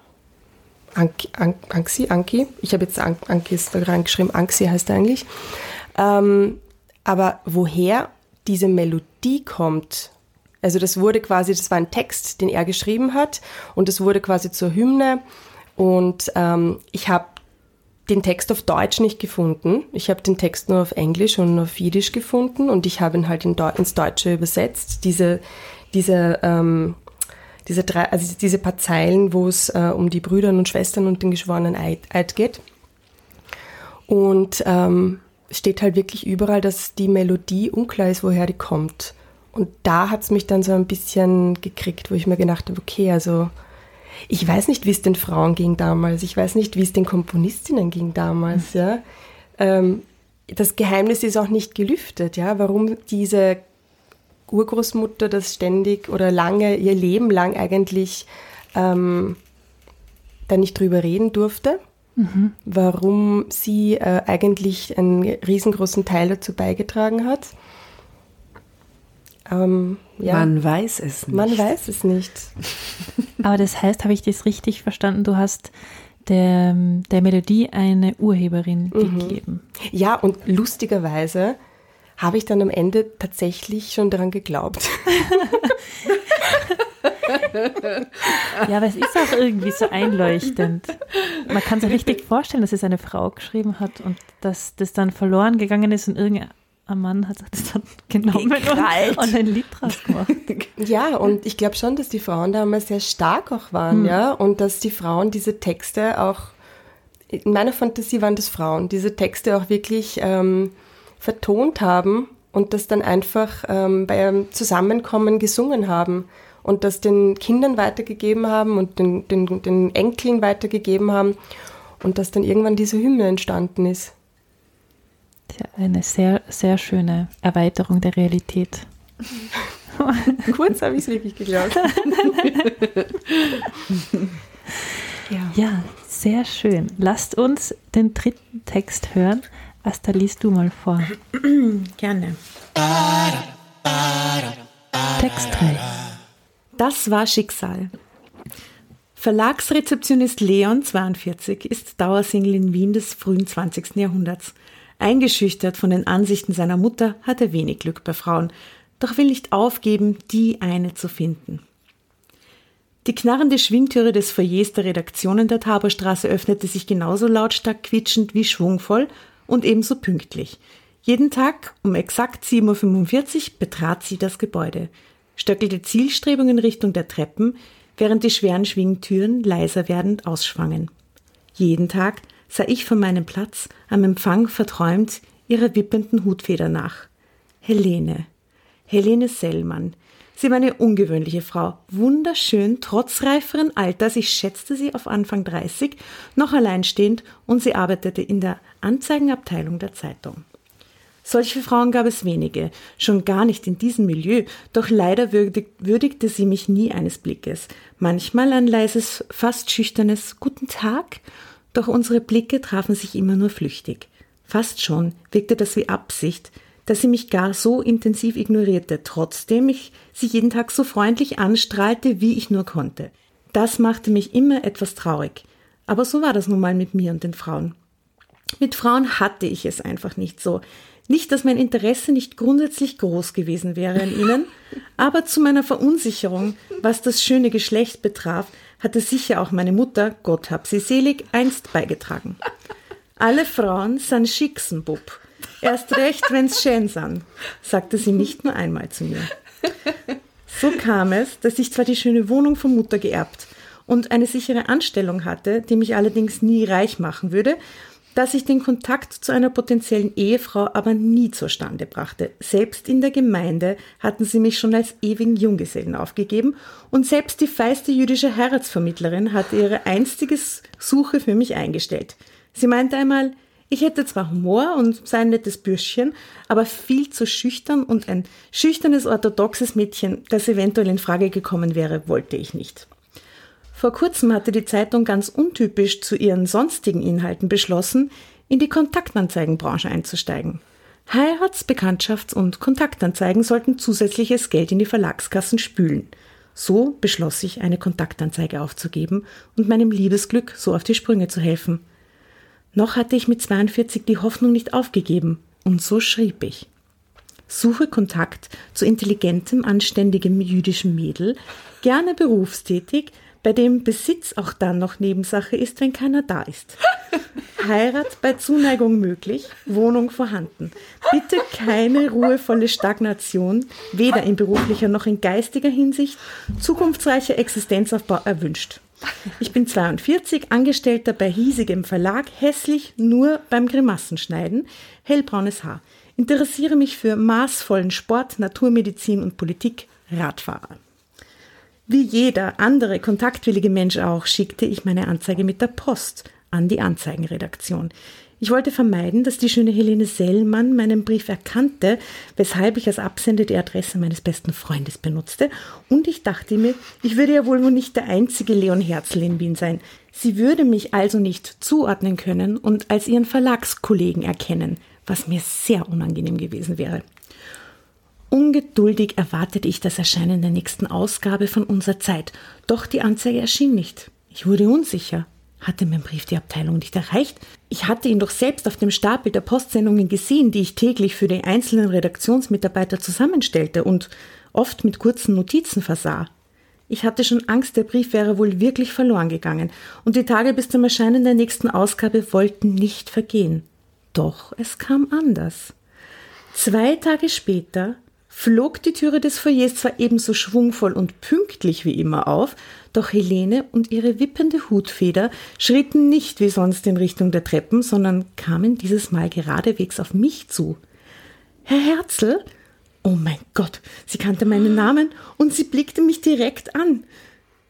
Anki, An Anxi, Anki? Ich habe jetzt An Ankis da reingeschrieben, Anxi heißt er eigentlich. Ähm, aber woher diese Melodie kommt, also das wurde quasi, das war ein Text, den er geschrieben hat und das wurde quasi zur Hymne und ähm, ich habe den Text auf Deutsch nicht gefunden. Ich habe den Text nur auf Englisch und auf Jiddisch gefunden und ich habe ihn halt in Deu ins Deutsche übersetzt. Diese, diese, ähm, diese, drei, also diese paar Zeilen, wo es äh, um die Brüder und Schwestern und den geschworenen Eid, Eid geht. Und ähm, steht halt wirklich überall, dass die Melodie unklar ist, woher die kommt. Und da hat es mich dann so ein bisschen gekriegt, wo ich mir gedacht habe, okay, also ich weiß nicht, wie es den Frauen ging damals. Ich weiß nicht, wie es den Komponistinnen ging damals. Ja. Ähm, das Geheimnis ist auch nicht gelüftet, ja, warum diese Urgroßmutter das ständig oder lange, ihr Leben lang eigentlich ähm, da nicht drüber reden durfte. Warum sie äh, eigentlich einen riesengroßen Teil dazu beigetragen hat. Ähm, ja, Man weiß es nicht. man weiß es nicht. [LAUGHS] Aber das heißt, habe ich das richtig verstanden? Du hast der, der Melodie eine Urheberin gegeben. Ja, und lustigerweise habe ich dann am Ende tatsächlich schon daran geglaubt. [LAUGHS] Ja, aber es ist auch irgendwie so einleuchtend. Man kann sich richtig vorstellen, dass es eine Frau geschrieben hat und dass das dann verloren gegangen ist und irgendein ein Mann hat das dann genommen Gekrallt. und, ein Lied draus gemacht. [LAUGHS] Ja, und ich glaube schon, dass die Frauen damals sehr stark auch waren, ja, und dass die Frauen diese Texte auch, in meiner Fantasie waren das Frauen, diese Texte auch wirklich ähm, vertont haben und das dann einfach ähm, bei einem Zusammenkommen gesungen haben und das den Kindern weitergegeben haben und den, den, den Enkeln weitergegeben haben und dass dann irgendwann diese Hymne entstanden ist. Eine sehr, sehr schöne Erweiterung der Realität. [LAUGHS] Kurz habe ich es wirklich geglaubt. [LAUGHS] ja. Ja, sehr schön. Lasst uns den dritten Text hören. Asta, liest du mal vor. [CLEARS THROAT] Gerne. Text 3. Das war Schicksal. Verlagsrezeptionist Leon, 42, ist Dauersingle in Wien des frühen 20. Jahrhunderts. Eingeschüchtert von den Ansichten seiner Mutter hat er wenig Glück bei Frauen, doch will nicht aufgeben, die eine zu finden. Die knarrende Schwingtüre des Foyers der Redaktionen der Taborstraße öffnete sich genauso lautstark quietschend wie schwungvoll und ebenso pünktlich. Jeden Tag um exakt 7.45 Uhr betrat sie das Gebäude, stöckelte Zielstrebung in Richtung der Treppen, während die schweren Schwingtüren leiser werdend ausschwangen. Jeden Tag sah ich von meinem Platz am Empfang verträumt ihrer wippenden Hutfeder nach. Helene. Helene Sellmann. Sie war eine ungewöhnliche Frau, wunderschön, trotz reiferen Alters, ich schätzte sie auf Anfang 30, noch alleinstehend und sie arbeitete in der Anzeigenabteilung der Zeitung. Solche Frauen gab es wenige, schon gar nicht in diesem Milieu, doch leider würdig, würdigte sie mich nie eines Blickes, manchmal ein leises, fast schüchternes Guten Tag, doch unsere Blicke trafen sich immer nur flüchtig. Fast schon wirkte das wie Absicht, dass sie mich gar so intensiv ignorierte, trotzdem ich sie jeden Tag so freundlich anstrahlte, wie ich nur konnte. Das machte mich immer etwas traurig. Aber so war das nun mal mit mir und den Frauen. Mit Frauen hatte ich es einfach nicht so. Nicht, dass mein Interesse nicht grundsätzlich groß gewesen wäre an ihnen, [LAUGHS] aber zu meiner Verunsicherung, was das schöne Geschlecht betraf, hatte sicher auch meine Mutter, Gott hab sie selig, einst beigetragen. Alle Frauen san Schicksenbub. Erst recht, wenn's schön san, sagte sie nicht nur einmal zu mir. So kam es, dass ich zwar die schöne Wohnung von Mutter geerbt und eine sichere Anstellung hatte, die mich allerdings nie reich machen würde, dass ich den Kontakt zu einer potenziellen Ehefrau aber nie zustande brachte. Selbst in der Gemeinde hatten sie mich schon als ewigen Junggesellen aufgegeben und selbst die feiste jüdische Heiratsvermittlerin hatte ihre einstige Suche für mich eingestellt. Sie meinte einmal, ich hätte zwar Humor und sei ein nettes Bürschchen, aber viel zu schüchtern und ein schüchternes orthodoxes Mädchen, das eventuell in Frage gekommen wäre, wollte ich nicht. Vor kurzem hatte die Zeitung ganz untypisch zu ihren sonstigen Inhalten beschlossen, in die Kontaktanzeigenbranche einzusteigen. Heirats-, Bekanntschafts- und Kontaktanzeigen sollten zusätzliches Geld in die Verlagskassen spülen. So beschloss ich, eine Kontaktanzeige aufzugeben und meinem Liebesglück so auf die Sprünge zu helfen. Noch hatte ich mit 42 die Hoffnung nicht aufgegeben, und so schrieb ich. Suche Kontakt zu intelligentem, anständigem jüdischem Mädel, gerne berufstätig, bei dem Besitz auch dann noch Nebensache ist, wenn keiner da ist. [LAUGHS] Heirat bei Zuneigung möglich, Wohnung vorhanden. Bitte keine ruhevolle Stagnation, weder in beruflicher noch in geistiger Hinsicht, zukunftsreicher Existenzaufbau erwünscht. Ich bin 42, Angestellter bei hiesigem Verlag, hässlich nur beim Grimassenschneiden, hellbraunes Haar. Interessiere mich für maßvollen Sport, Naturmedizin und Politik, Radfahrer. Wie jeder andere kontaktwillige Mensch auch, schickte ich meine Anzeige mit der Post an die Anzeigenredaktion. Ich wollte vermeiden, dass die schöne Helene Sellmann meinen Brief erkannte, weshalb ich als Absender die Adresse meines besten Freundes benutzte, und ich dachte mir, ich würde ja wohl nicht der einzige Leon Herzl in Wien sein. Sie würde mich also nicht zuordnen können und als ihren Verlagskollegen erkennen, was mir sehr unangenehm gewesen wäre. Ungeduldig erwartete ich das Erscheinen der nächsten Ausgabe von unserer Zeit, doch die Anzeige erschien nicht. Ich wurde unsicher. Hatte mein Brief die Abteilung nicht erreicht? Ich hatte ihn doch selbst auf dem Stapel der Postsendungen gesehen, die ich täglich für die einzelnen Redaktionsmitarbeiter zusammenstellte und oft mit kurzen Notizen versah. Ich hatte schon Angst, der Brief wäre wohl wirklich verloren gegangen, und die Tage bis zum Erscheinen der nächsten Ausgabe wollten nicht vergehen. Doch es kam anders. Zwei Tage später flog die Türe des Foyers zwar ebenso schwungvoll und pünktlich wie immer auf, doch Helene und ihre wippende Hutfeder schritten nicht wie sonst in Richtung der Treppen, sondern kamen dieses Mal geradewegs auf mich zu. Herr Herzl? Oh mein Gott, sie kannte meinen Namen und sie blickte mich direkt an.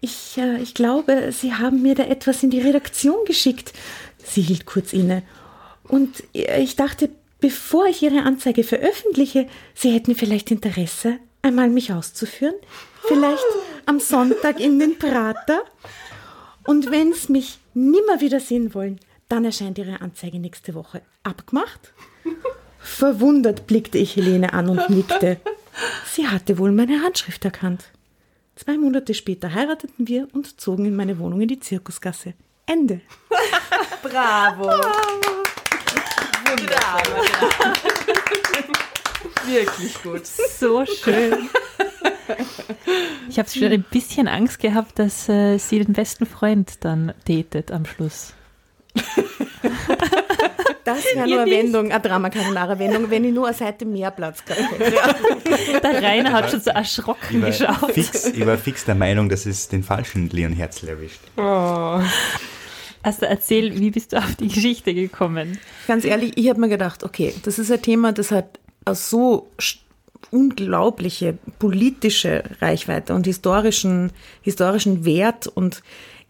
Ich, äh, ich glaube, Sie haben mir da etwas in die Redaktion geschickt. Sie hielt kurz inne. Und ich dachte, bevor ich Ihre Anzeige veröffentliche, Sie hätten vielleicht Interesse, einmal mich auszuführen. Vielleicht am Sonntag in den Prater. Und wenn Sie mich nimmer wieder sehen wollen, dann erscheint Ihre Anzeige nächste Woche. Abgemacht? Verwundert blickte ich Helene an und nickte. Sie hatte wohl meine Handschrift erkannt. Zwei Monate später heirateten wir und zogen in meine Wohnung in die Zirkusgasse. Ende. Bravo. Wunderbar. Wirklich gut. So schön. Ich habe schon ein bisschen Angst gehabt, dass äh, sie den besten Freund dann datet am Schluss. Das wäre nur eine Wendung, eine Drama Carbonara Wendung, wenn ich nur eine Seite mehr Platz gehabt [LAUGHS] hätte. Der Rainer hat schon so erschrocken geschaut. fix, ich war fix der Meinung, dass es den falschen Leon Herzl erwischt. Also erzähl, wie bist du auf die Geschichte gekommen? Ganz ehrlich, ich habe mir gedacht, okay, das ist ein Thema, das hat so unglaubliche politische Reichweite und historischen, historischen Wert und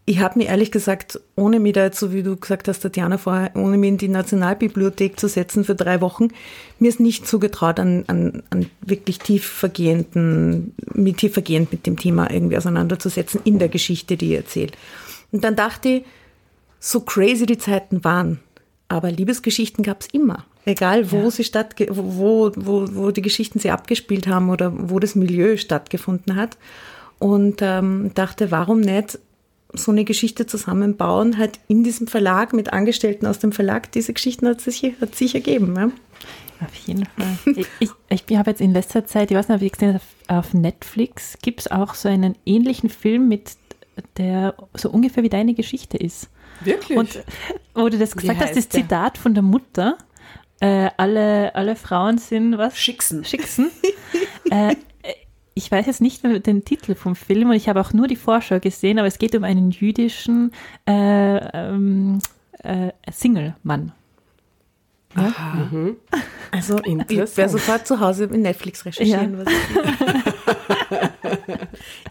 ich habe mir ehrlich gesagt, ohne mir da so wie du gesagt hast, Tatjana vorher, ohne mir in die Nationalbibliothek zu setzen für drei Wochen, mir ist nicht zugetraut, an, an, an wirklich tiefvergehenden, mit tiefergehend mit dem Thema irgendwie auseinanderzusetzen in der Geschichte, die ich erzähle. Und dann dachte ich, so crazy die Zeiten waren, aber Liebesgeschichten gab es immer. Egal, wo sie stattge wo, wo, wo die Geschichten sie abgespielt haben oder wo das Milieu stattgefunden hat. Und ähm, dachte, warum nicht so eine Geschichte zusammenbauen, halt in diesem Verlag mit Angestellten aus dem Verlag. Diese Geschichten hat sich, hat sich ergeben. Ja? Auf jeden Fall. Ich, ich, ich habe jetzt in letzter Zeit, ich weiß nicht, ob ich gesehen habe, auf Netflix gibt es auch so einen ähnlichen Film mit der so ungefähr wie deine Geschichte ist. Wirklich? Und wo du das gesagt hast, das der? Zitat von der Mutter, äh, alle, alle Frauen sind was? Schicksen. Schicksen. [LAUGHS] äh, ich weiß jetzt nicht mehr den Titel vom Film und ich habe auch nur die Vorschau gesehen, aber es geht um einen jüdischen äh, ähm, äh, Single-Mann. Also [LAUGHS] ich Interessant. werde sofort zu Hause in Netflix recherchieren. Was ich,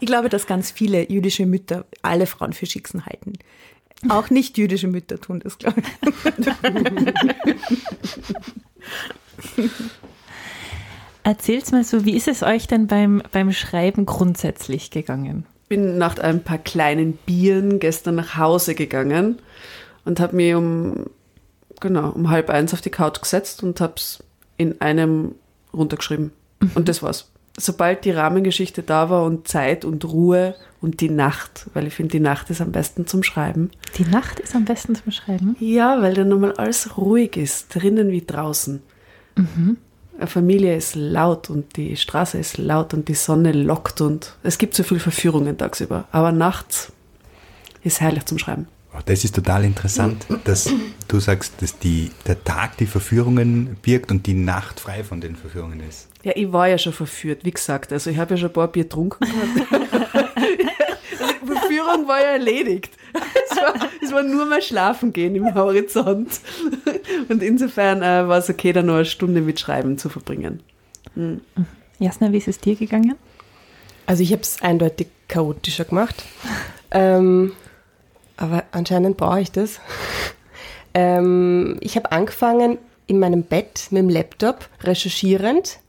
[LAUGHS] ich glaube, dass ganz viele jüdische Mütter alle Frauen für Schicksen halten. Auch nicht jüdische Mütter tun das, glaube ich. [LAUGHS] Erzählt's mal so, wie ist es euch denn beim, beim Schreiben grundsätzlich gegangen? bin nach ein paar kleinen Bieren gestern nach Hause gegangen und habe mich um, genau, um halb eins auf die Couch gesetzt und habe es in einem runtergeschrieben. Und das war's. Sobald die Rahmengeschichte da war und Zeit und Ruhe und die Nacht, weil ich finde, die Nacht ist am besten zum Schreiben. Die Nacht ist am besten zum Schreiben. Ja, weil dann nochmal alles ruhig ist, drinnen wie draußen. Eine Familie ist laut und die Straße ist laut und die Sonne lockt und es gibt so viele Verführungen tagsüber. Aber nachts ist herrlich zum Schreiben. Das ist total interessant, dass du sagst, dass die, der Tag die Verführungen birgt und die Nacht frei von den Verführungen ist. Ja, ich war ja schon verführt, wie gesagt. Also ich habe ja schon ein paar Bier getrunken gehabt. [LAUGHS] Also die Verführung war ja erledigt. Es war, es war nur mal schlafen gehen im Horizont. Und insofern äh, war es okay, da noch eine Stunde mit Schreiben zu verbringen. Jasna, wie ist es dir gegangen? Also ich habe es eindeutig chaotischer gemacht. ähm, aber anscheinend brauche ich das. ähm, ich habe angefangen in meinem Bett mit dem Laptop recherchierend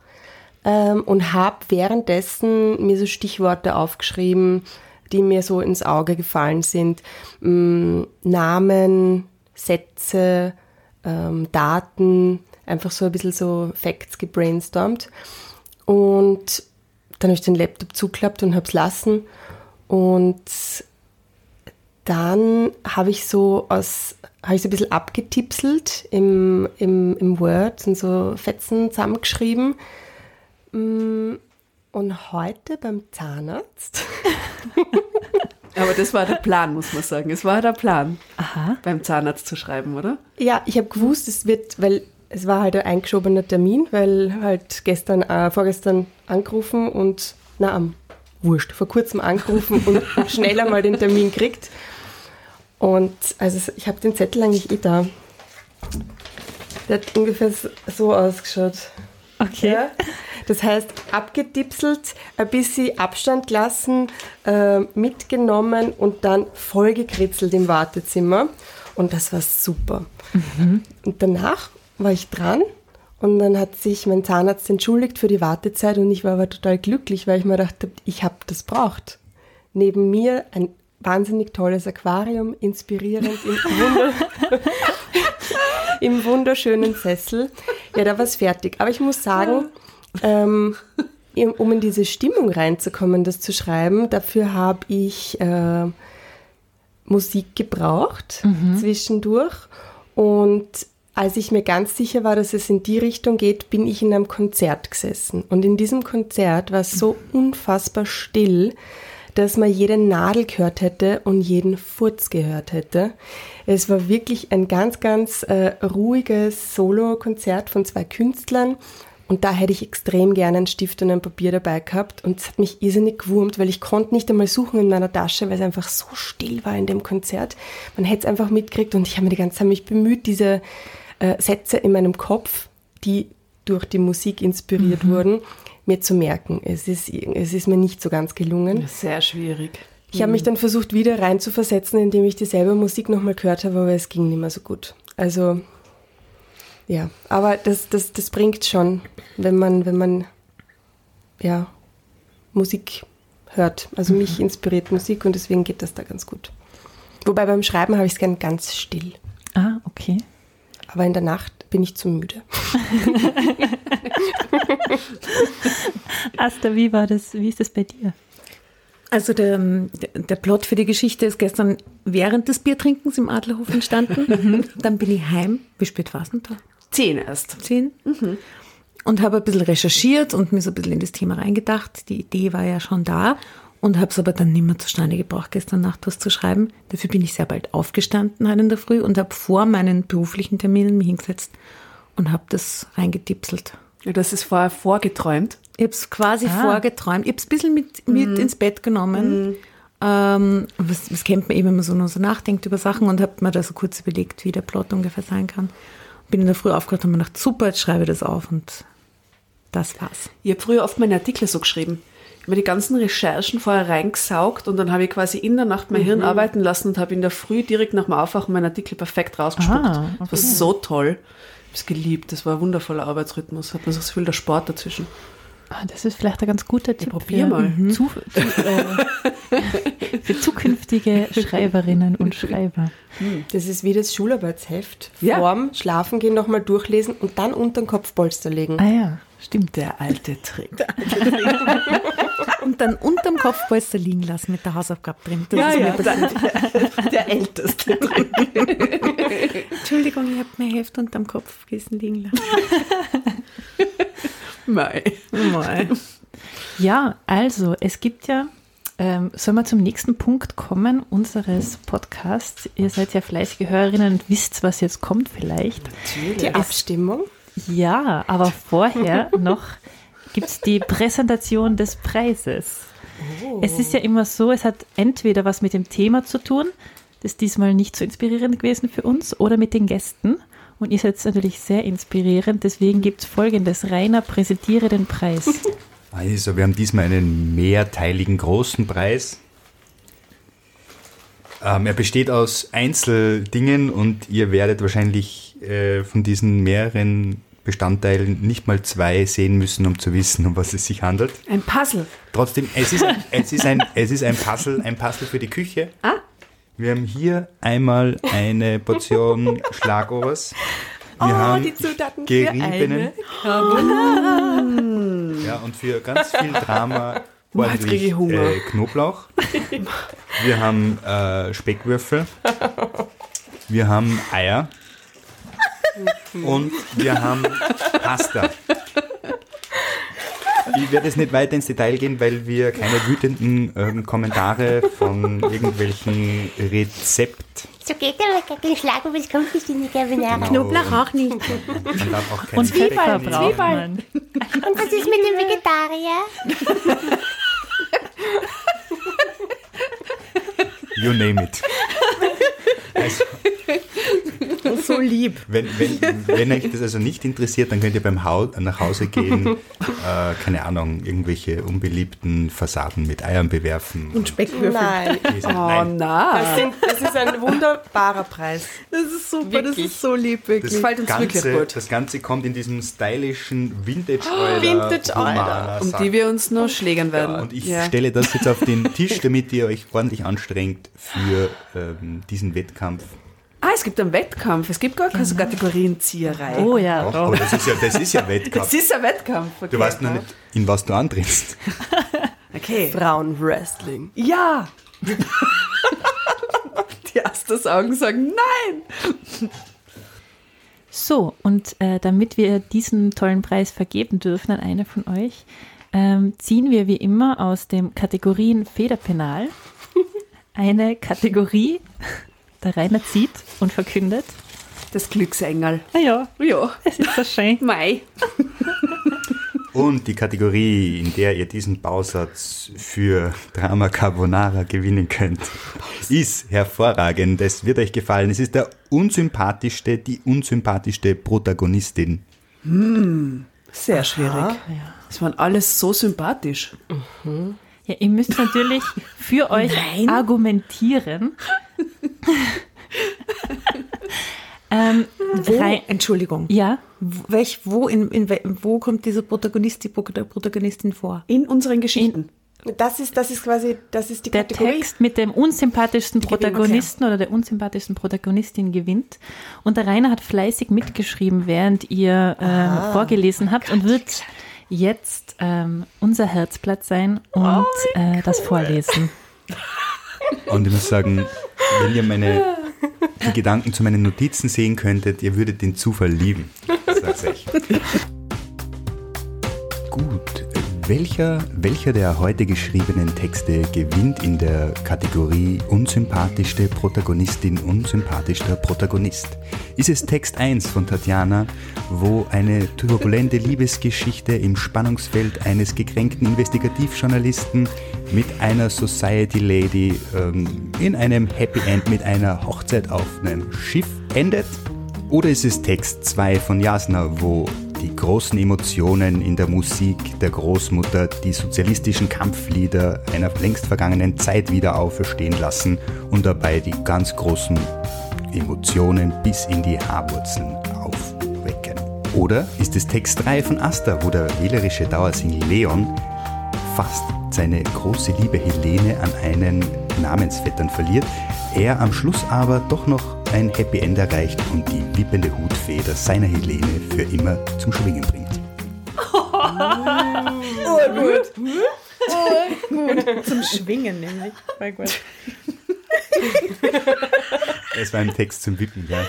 ähm, und habe währenddessen mir so Stichworte aufgeschrieben, die mir so ins Auge gefallen sind. Mm, Namen, Sätze, ähm, Daten, einfach so ein bisschen so Facts gebrainstormt. Und dann habe ich den Laptop zuklappt und habe es lassen. Und dann habe ich so aus, habe ich so ein bisschen abgetipselt im, im, im Word und so Fetzen zusammengeschrieben. Mm, Und heute beim Zahnarzt [LAUGHS] Aber das war der Plan, muss man sagen. Es war der Plan, Aha. beim Zahnarzt zu schreiben, oder? Ja, ich habe gewusst, es wird, weil es war halt ein eingeschobener Termin, weil halt gestern, äh, vorgestern angerufen und, na, am Wurscht, vor kurzem angerufen und [LAUGHS] schneller mal den Termin kriegt. Und also ich habe den Zettel eigentlich eh da. Der hat ungefähr so ausgeschaut. Okay. Ja? Das heißt, abgetipselt, ein bisschen Abstand lassen, äh, mitgenommen und dann vollgekritzelt im Wartezimmer. Und das war super. Mhm. Und danach war ich dran und dann hat sich mein Zahnarzt entschuldigt für die Wartezeit und ich war aber total glücklich, weil ich mir dachte, ich habe das braucht. Neben mir ein wahnsinnig tolles Aquarium, inspirierend im, Wunder [LAUGHS] im wunderschönen Sessel. Ja, da war es fertig. Aber ich muss sagen, ähm, um in diese Stimmung reinzukommen, das zu schreiben, dafür habe ich äh, Musik gebraucht mhm. zwischendurch. Und als ich mir ganz sicher war, dass es in die Richtung geht, bin ich in einem Konzert gesessen. Und in diesem Konzert war es so unfassbar still, dass man jede Nadel gehört hätte und jeden Furz gehört hätte. Es war wirklich ein ganz, ganz äh, ruhiges Solo-Konzert von zwei Künstlern. Und da hätte ich extrem gerne einen Stift und ein Papier dabei gehabt. Und es hat mich irrsinnig gewurmt, weil ich konnte nicht einmal suchen in meiner Tasche, weil es einfach so still war in dem Konzert. Man hätte es einfach mitgekriegt und ich habe mir die ganze Zeit mich bemüht, diese äh, Sätze in meinem Kopf, die durch die Musik inspiriert mhm. wurden, mir zu merken. Es ist, es ist mir nicht so ganz gelungen. Sehr schwierig. Ich habe mich dann versucht, wieder reinzuversetzen, indem ich dieselbe Musik nochmal gehört habe, aber es ging nicht mehr so gut. Also, ja, aber das, das, das bringt schon, wenn man, wenn man, ja, Musik hört. Also mich mhm. inspiriert Musik und deswegen geht das da ganz gut. Wobei beim Schreiben habe ich es gern ganz still. Ah, okay. Aber in der Nacht bin ich zu müde. [LAUGHS] Asta, wie war das? Wie ist das bei dir? Also der, der Plot für die Geschichte ist gestern während des Biertrinkens im Adlerhof entstanden. Mhm. Dann bin ich heim. Wie spät war es denn da? Zehn erst. Zehn. Mhm. Und habe ein bisschen recherchiert und mir so ein bisschen in das Thema reingedacht. Die Idee war ja schon da und habe es aber dann nicht mehr zustande gebracht, gestern Nacht was zu schreiben. Dafür bin ich sehr bald aufgestanden halt in der Früh und habe vor meinen beruflichen Terminen mich hingesetzt und habe das reingetipselt. Ja, das ist vorher vorgeträumt? Ich habe es quasi ah. vorgeträumt. Ich habe es ein bisschen mit, mit mm. ins Bett genommen. Mm. Ähm, was, was kennt man eben, wenn man so nur so nachdenkt über Sachen und habe mir da so kurz überlegt, wie der Plot ungefähr sein kann. Bin in der Früh aufgewacht und mir gedacht, super, jetzt schreibe ich das auf und das war's. Ich habe früher oft meine Artikel so geschrieben. Ich habe die ganzen Recherchen vorher reingesaugt und dann habe ich quasi in der Nacht mein mhm. Hirn arbeiten lassen und habe in der Früh direkt nach dem Aufwachen meinen Artikel perfekt rausgespuckt. Ah, okay. Das war so toll. Ich habe es geliebt. Das war ein wundervoller Arbeitsrhythmus. Hat man so Gefühl, der Sport dazwischen. Ah, das ist vielleicht ein ganz guter Tipp. probier mal. Mhm. Zu, zu, äh, [LAUGHS] für zukünftige [LAUGHS] Schreiberinnen und Schreiber. Hm. Das ist wie das Schularbeitsheft. Ja. Vorm Schlafen gehen nochmal durchlesen und dann unter den Kopfpolster legen. Ah ja, stimmt. Der alte Trick. Der alte Trick. [LAUGHS] und dann unterm Kopfpolster liegen lassen mit der Hausaufgabe drin. Das ja, ist ja, der, [LAUGHS] der älteste Trick. Entschuldigung, ich habe mein Heft unterm Kopfkissen liegen lassen. Mei. Mei. Ja, also es gibt ja, ähm, sollen wir zum nächsten Punkt kommen unseres Podcasts? Ihr seid ja fleißige Hörerinnen und wisst, was jetzt kommt vielleicht. Natürlich. Die Abstimmung. Ja, aber [LAUGHS] vorher noch gibt es die Präsentation des Preises. Oh. Es ist ja immer so, es hat entweder was mit dem Thema zu tun, das ist diesmal nicht so inspirierend gewesen für uns, oder mit den Gästen. Und ihr seid natürlich sehr inspirierend. Deswegen gibt es folgendes. Rainer, präsentiere den Preis. [LAUGHS] Also, wir haben diesmal einen mehrteiligen großen Preis. Ähm, er besteht aus Einzeldingen und ihr werdet wahrscheinlich äh, von diesen mehreren Bestandteilen nicht mal zwei sehen müssen, um zu wissen, um was es sich handelt. Ein Puzzle. Trotzdem, es ist, [LAUGHS] es ist, ein, es ist ein, Puzzle, ein Puzzle für die Küche. Ah. Wir haben hier einmal eine Portion [LAUGHS] Schlagobers. Wir oh, haben die Zutaten geriebenen. Oh. [LAUGHS] Ja, und für ganz viel Drama [LAUGHS] ordentlich äh, Knoblauch. Wir haben äh, Speckwürfel. Wir haben Eier. Und wir haben Pasta. Ich werde jetzt nicht weiter ins Detail gehen, weil wir keine wütenden äh, Kommentare von irgendwelchen Rezept So geht aber gar kein Schlagen, was kommt nicht in die Carbonara. Knoblauch auch nicht. Man darf auch kein Und braucht man. Und was ist mit dem Vegetarier? You name it. [LAUGHS] Also, So lieb. wenn, wenn, wenn euch das also nicht interessiert, dann könnt ihr beim Haus, nach Hause gehen, [LAUGHS] äh, keine Ahnung, irgendwelche unbeliebten Fassaden mit Eiern bewerfen. Und Speckwürfel. Nein. Oh, Nein, na. das, sind, das ist ein wunderbarer Preis. Das ist super, das Wirklich. ist so lieb, das, wirklich. gefällt uns wirklich Ganze, gut. das Ganze kommt in diesem stylischen Vintage-Euler. Vintage-Euler. Um die wir uns noch schlägern werden. Und ich Ja. stelle das jetzt auf den Tisch, [LAUGHS] damit ihr euch ordentlich anstrengt für ähm, diesen Wettkampf. Ah, es gibt einen Wettkampf. Es gibt gar keine so Kategorienzieherei. Oh ja, Ach, doch. aber das ist ja, das ist ja Wettkampf. Das ist ein Wettkampf. Okay. Du weißt noch nicht, in was du antrittst. [LAUGHS] Okay. Frauenwrestling. Ja. [LAUGHS] Die ersten Augen sagen Nein. So, und äh, damit wir diesen tollen Preis vergeben dürfen an eine von euch, ähm, ziehen wir wie immer aus dem Kategorien Federpenal [LAUGHS] eine Kategorie. Der Rainer zieht und verkündet. Das Glücksengel. Naja, Ja. es ist so schön. [LAUGHS] Mai. [LAUGHS] Und die Kategorie, in der ihr diesen Bausatz für Drama Carbonara gewinnen könnt, ist hervorragend. Es wird euch gefallen. Es ist der unsympathischste, die unsympathischste Protagonistin. Sehr schwierig. Das waren alles so sympathisch. Ja, ihr müsst natürlich für euch argumentieren. Ähm, Wo, Rei- Entschuldigung. ja, Wo- Welch, wo, in, in, wo kommt dieser Protagonist, die Pro- der Protagonistin vor? In unseren Geschichten. Das ist, das ist quasi, das ist die der Kategorie. Text mit dem unsympathischsten Protagonisten oder der unsympathischsten Protagonistin gewinnt. Und der Rainer hat fleißig mitgeschrieben, während ihr ähm, vorgelesen habt und wird jetzt ähm, unser Herzblatt sein und äh, das vorlesen. Und ich muss sagen, wenn ihr meine, die Gedanken zu meinen Notizen sehen könntet, ihr würdet den Zufall lieben. Euch. [LAUGHS] Gut. Welcher, welcher der heute geschriebenen Texte gewinnt in der Kategorie unsympathischste Protagonistin, unsympathischer Protagonist? Ist es Text 1 von Tatjana, wo eine turbulente Liebesgeschichte im Spannungsfeld eines gekränkten Investigativjournalisten mit einer Society Lady ähm, in einem Happy End mit einer Hochzeit auf einem Schiff endet? Oder ist es Text 2 von Jasna, wo die großen Emotionen in der Musik der Großmutter die sozialistischen Kampflieder einer längst vergangenen Zeit wieder auferstehen lassen und dabei die ganz großen Emotionen bis in die Haarwurzeln aufwecken? Oder ist es Text 3 von Asta, wo der wählerische Dauersingle Leon fast seine große Liebe Helene an einen Namensvettern verliert, er am Schluss aber doch noch ein Happy End erreicht und die wippende Hutfeder seiner Helene für immer zum Schwingen bringt. Zum Schwingen nämlich. Es war ein Text zum Wippen, ja.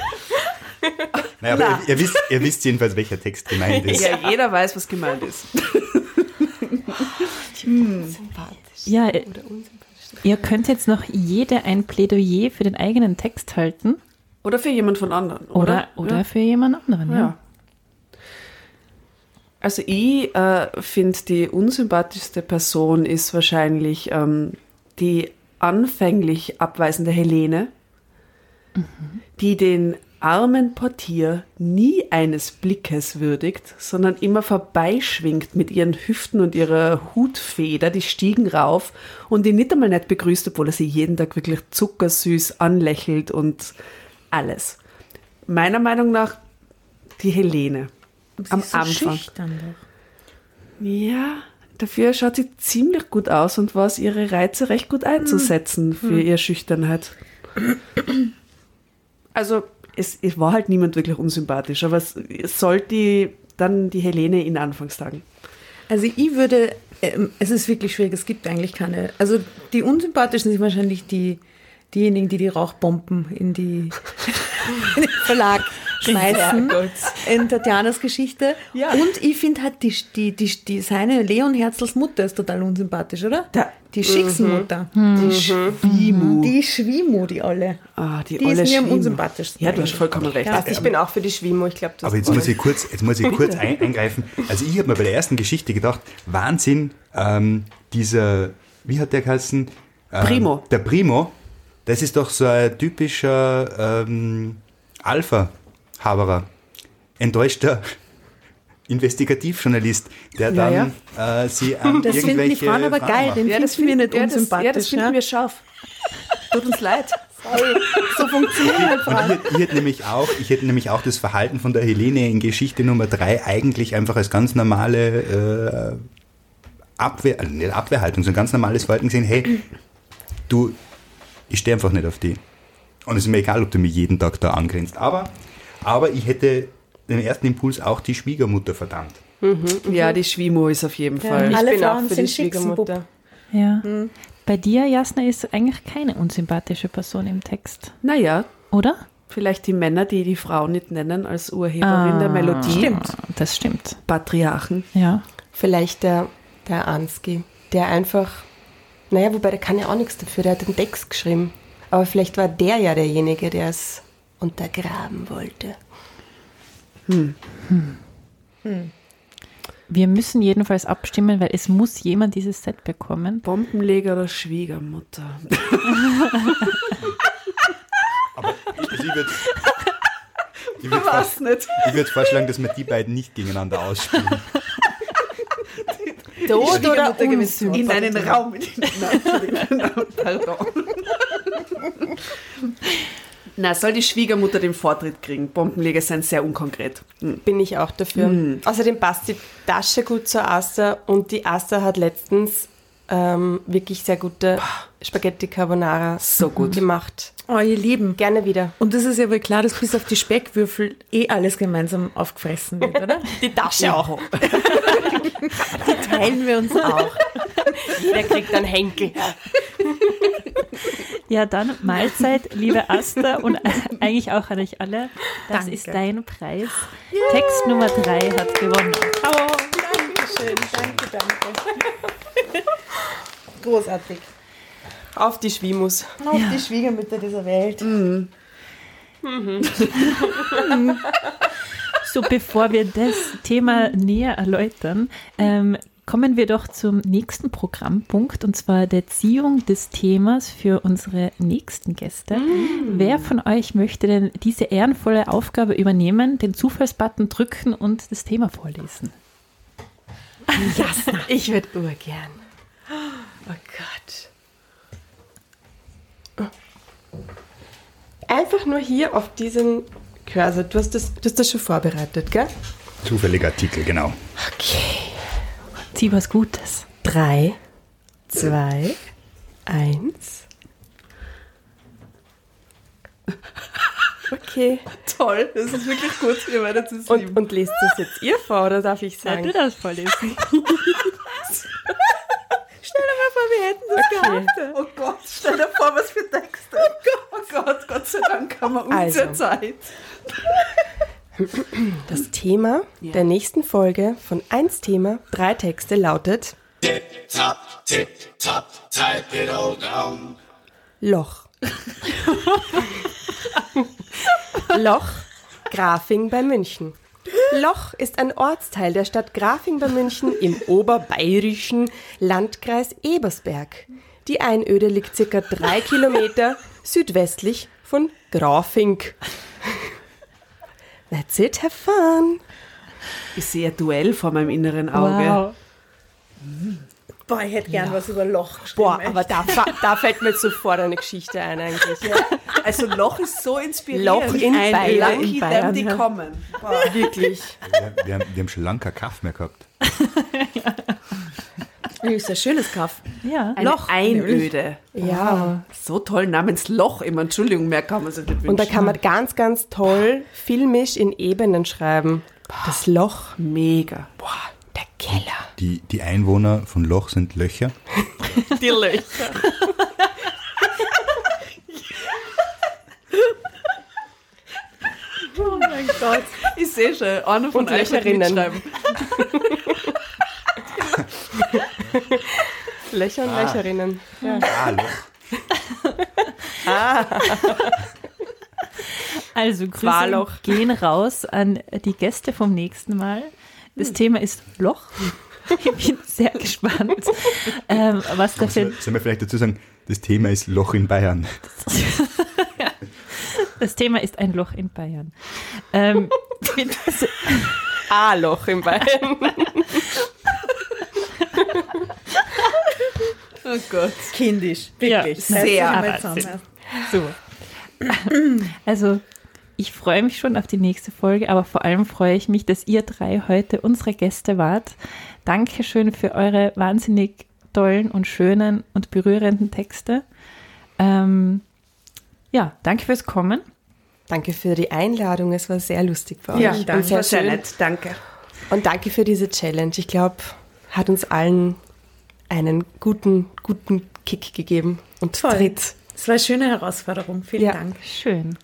Naja, aber ihr, ihr, wisst, ihr wisst jedenfalls, welcher Text gemeint ist. Ja, jeder weiß, was gemeint ist. Sympathisch. Ja, äh, Oder unsympathisch. Ihr könnt jetzt noch jede ein Plädoyer für den eigenen Text halten Oder für jemand von anderen. oder, Oder, oder Ja. für jemand anderen. Ja. Ja. Also ich äh, finde, die unsympathischste Person ist wahrscheinlich ähm, die anfänglich abweisende Helene, die den armen Portier nie eines Blickes würdigt, sondern immer vorbeischwingt mit ihren Hüften und ihrer Hutfeder die Stiegen rauf und ihn nicht einmal nicht begrüßt, obwohl er sie jeden Tag wirklich zuckersüß anlächelt und alles. Meiner Meinung nach die Helene. Am Sie ist so Anfang. schüchtern doch. Ja, dafür schaut sie ziemlich gut aus und weiß ihre Reize recht gut einzusetzen für ihre Schüchternheit. Also, es, es war halt niemand wirklich unsympathisch, aber es, es sollte dann die Helene in Anfangstagen. Also ich würde, ähm, es ist wirklich schwierig, es gibt eigentlich keine. Also die unsympathischen sind wahrscheinlich die, diejenigen, die die Rauchbomben in, die, [LAUGHS] in den Verlag schmeißen. In Tatjanas Geschichte. Ja. Und ich finde halt, die, die, die, die, seine Leon Herzls Mutter ist total unsympathisch, oder? Der, Die Schicksmutter. Die Schwimu. Die Schwimo, die alle. Ah, die, Die ist mir am Schwimu. unsympathischsten Ja, du hast vollkommen recht. Also ich bin auch für die Schwimo, ich glaube, Aber jetzt muss ich kurz, jetzt muss ich kurz ein, eingreifen. Also ich habe mir bei der ersten Geschichte gedacht, Wahnsinn, ähm, dieser, wie hat der geheißen? Ähm, Primo. Der Primo, das ist doch so ein typischer ähm, Alpha-Haberer, enttäuschter Investigativjournalist, der Ja, dann Äh, sie an Das finden die irgendwelche Frauen aber Fragen geil, macht. den Ja, das finden wir nicht ja, das, unsympathisch. ja, das finden ne? wir scharf. Tut uns leid. So funktionieren halt Frauen. ich, ich, hätte nämlich auch, ich hätte nämlich auch das Verhalten von der Helene in Geschichte Nummer 3 eigentlich einfach als ganz normale äh, Abwehr, also nicht Abwehrhaltung, sondern ganz normales Verhalten gesehen, hey, du, ich stehe einfach nicht auf die. Und es ist mir egal, ob du mich jeden Tag da angrenzt. Aber, aber ich hätte den ersten Impuls auch die Schwiegermutter verdammt. Ja, die Schwimo ist auf jeden Fall. ich Alle bin Frauen auch für sind die Schwiegermutter. Ja. Bei dir, Jasna, ist eigentlich keine unsympathische Person im Text, Naja, oder? vielleicht die Männer, die die Frau nicht nennen als Urheberin der Melodie. Stimmt. Das stimmt. Patriarchen. Ja. Vielleicht der, der Ansgi, der einfach, naja, wobei der kann ja auch nichts dafür, der hat den Text geschrieben. Aber vielleicht war der ja derjenige, der es untergraben wollte. Wir müssen jedenfalls abstimmen, weil es muss jemand dieses Set bekommen. Bombenleger oder Schwiegermutter. Also ich würde ich würd Was nicht. ich würd vorschlagen, dass wir die beiden nicht gegeneinander ausspielen. Tod oder unsympathisch? In einen Raum. mit- Nein. Pardon. Na, soll die Schwiegermutter den Vortritt kriegen? Bombenleger sind sehr unkonkret. Hm. Bin ich auch dafür. Hm. Außerdem passt die Tasche gut zur Asta und die Asta hat letztens ähm, wirklich sehr gute Spaghetti Carbonara So gut. gemacht. Oh, ihr Lieben. Gerne wieder. Und das ist ja wohl klar, dass bis auf die Speckwürfel eh alles gemeinsam aufgefressen wird, oder? [LAUGHS] Die Tasche auch. [LAUGHS] Die teilen wir uns auch. Wer kriegt einen Henkel? [LAUGHS] Ja, dann Mahlzeit, liebe Asta und eigentlich auch an euch alle. Das Danke. ist dein Preis. Text Nummer 3 hat gewonnen. Bravo. Dankeschön, danke, danke. Großartig. Auf die Schwimus. Auf die Schwiegermütter dieser Welt. So, bevor wir das Thema näher erläutern, ähm, kommen wir doch zum nächsten Programmpunkt und zwar der Ziehung des Themas für unsere nächsten Gäste. Wer von euch möchte denn diese ehrenvolle Aufgabe übernehmen, den Zufallsbutton drücken und das Thema vorlesen? Jasna. Ich würde urgern. Oh Gott. Einfach nur hier auf diesen Cursor. Du hast das, du hast das schon vorbereitet, gell? Zufälliger Artikel, genau. Okay. Zieh was Gutes. Drei, zwei, eins. Okay. [LAUGHS] Toll, das ist wirklich gut. Ihr werdet es lieben. Und, und lest das jetzt ihr vor oder darf ich sagen? du das vorlesen. [LAUGHS] Stell dir mal vor, wir hätten das gehabt. Oh Gott, stell dir vor, was für Texte. Oh Gott, Gott sei Dank haben wir unsere Also. Zeit. [LAUGHS] Das Thema der nächsten Folge von 1 Thema, drei Texte lautet Top, tip, top, type it all down. Loch. Loch, Grafing bei München. Loch ist ein Ortsteil der Stadt Grafing bei München im oberbayerischen Landkreis Ebersberg. Die Einöde liegt circa drei Kilometer südwestlich von Grafing. That's it, have fun. Ich sehe ein Duell vor meinem inneren Auge. Boah, ich hätte gern was über Loch geschrieben. Boah, echt. aber da, da fällt mir jetzt sofort eine Geschichte ein eigentlich. Also Loch ist so inspirierend. Loch in Ein Bayern. Lucky In Bayern, them, die ja. kommen. Boah. Wirklich. Wir, wir, haben, wir haben schon lange keinen Kaff mehr gehabt. Das [LAUGHS] ist ein schönes Kaff. Ja. Eine Loch, Einöde. Ja. So toll namens Loch immer. Entschuldigung, mehr kann man sich nicht wünschen. Und da kann man ganz, ganz toll filmisch in Ebenen schreiben. Das Loch. Mega. Boah, der Keller. Die, die Einwohner von Loch sind Löcher. [LAUGHS] Die Löcher. Oh mein Gott. Ich sehe schon, einer von Und euch Löcherinnen. [LAUGHS] [LAUGHS] Löcher und Löcherinnen. Ja. Ah, Loch. [LAUGHS] Also Grüße gehen raus an die Gäste vom nächsten Mal. Das Thema ist Loch. Ich bin sehr gespannt, ähm, was dafür Sollen wir vielleicht dazu sagen, das Thema ist Loch in Bayern. Das Thema ist ein Loch in Bayern. Ähm, A-Loch im Bein. Oh Gott. Kindisch. Ja, Wirklich. sehr Wahnsinn. zusammen. so. Also, ich freue mich schon auf die nächste Folge, aber vor allem freue ich mich, dass ihr drei heute unsere Gäste wart. Dankeschön für eure wahnsinnig tollen und schönen und berührenden Texte. Ähm, ja, danke fürs Kommen. Danke für die Einladung. Es war sehr lustig bei euch. Ja, und danke, sehr war sehr schön. nett. Danke. Und danke für diese Challenge. Ich glaube, hat uns allen einen guten, guten Kick gegeben und Toll. Tritt. Es war eine schöne Herausforderung. Vielen Ja. Dank. Schön.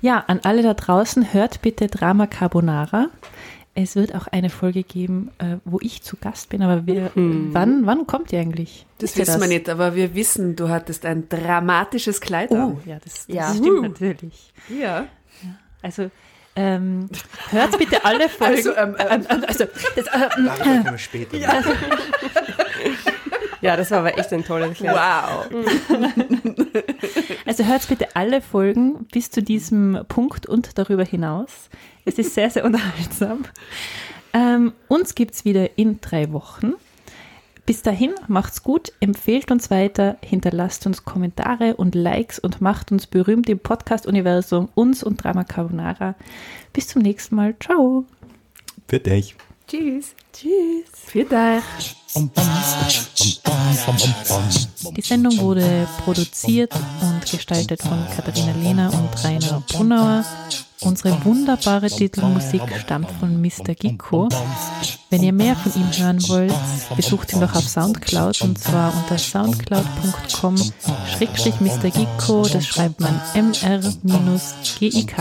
Ja, an alle da draußen, hört bitte Drama Carbonara. Es wird auch eine Folge geben, äh, wo ich zu Gast bin, aber wir, wann, wann kommt ihr eigentlich? Das wissen wir nicht, aber wir wissen, du hattest ein dramatisches Kleid Oh, an. ja, das, das Ja. stimmt natürlich. Ja. Also, ähm, hört bitte alle Folgen. Also, ähm, ähm, Ähm, also, das, äh, Darüber können wir später. [LAUGHS] Ja. Ja, das war aber echt ein tolles Kleid. wow. also hört bitte alle Folgen bis zu diesem Punkt und darüber hinaus. Es ist sehr, sehr unterhaltsam. Ähm, uns gibt es wieder in drei Wochen. Bis dahin, macht's gut, empfehlt uns weiter, hinterlasst uns Kommentare und Likes und macht uns berühmt im Podcast-Universum, uns und Drama Carbonara. Bis zum nächsten Mal. Ciao. Für dich. Tschüss. Tschüss. Für dich. Die Sendung wurde produziert und gestaltet von Katharina Lehner und Rainer Brunauer. Unsere wunderbare Titelmusik stammt von Mr. Gicko. Wenn ihr mehr von ihm hören wollt, besucht ihn doch auf Soundcloud und zwar unter soundcloud.com schrägstrich Mr. Gicko, das schreibt man mr-gikko.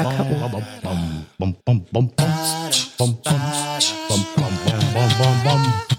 bum, bum, bum.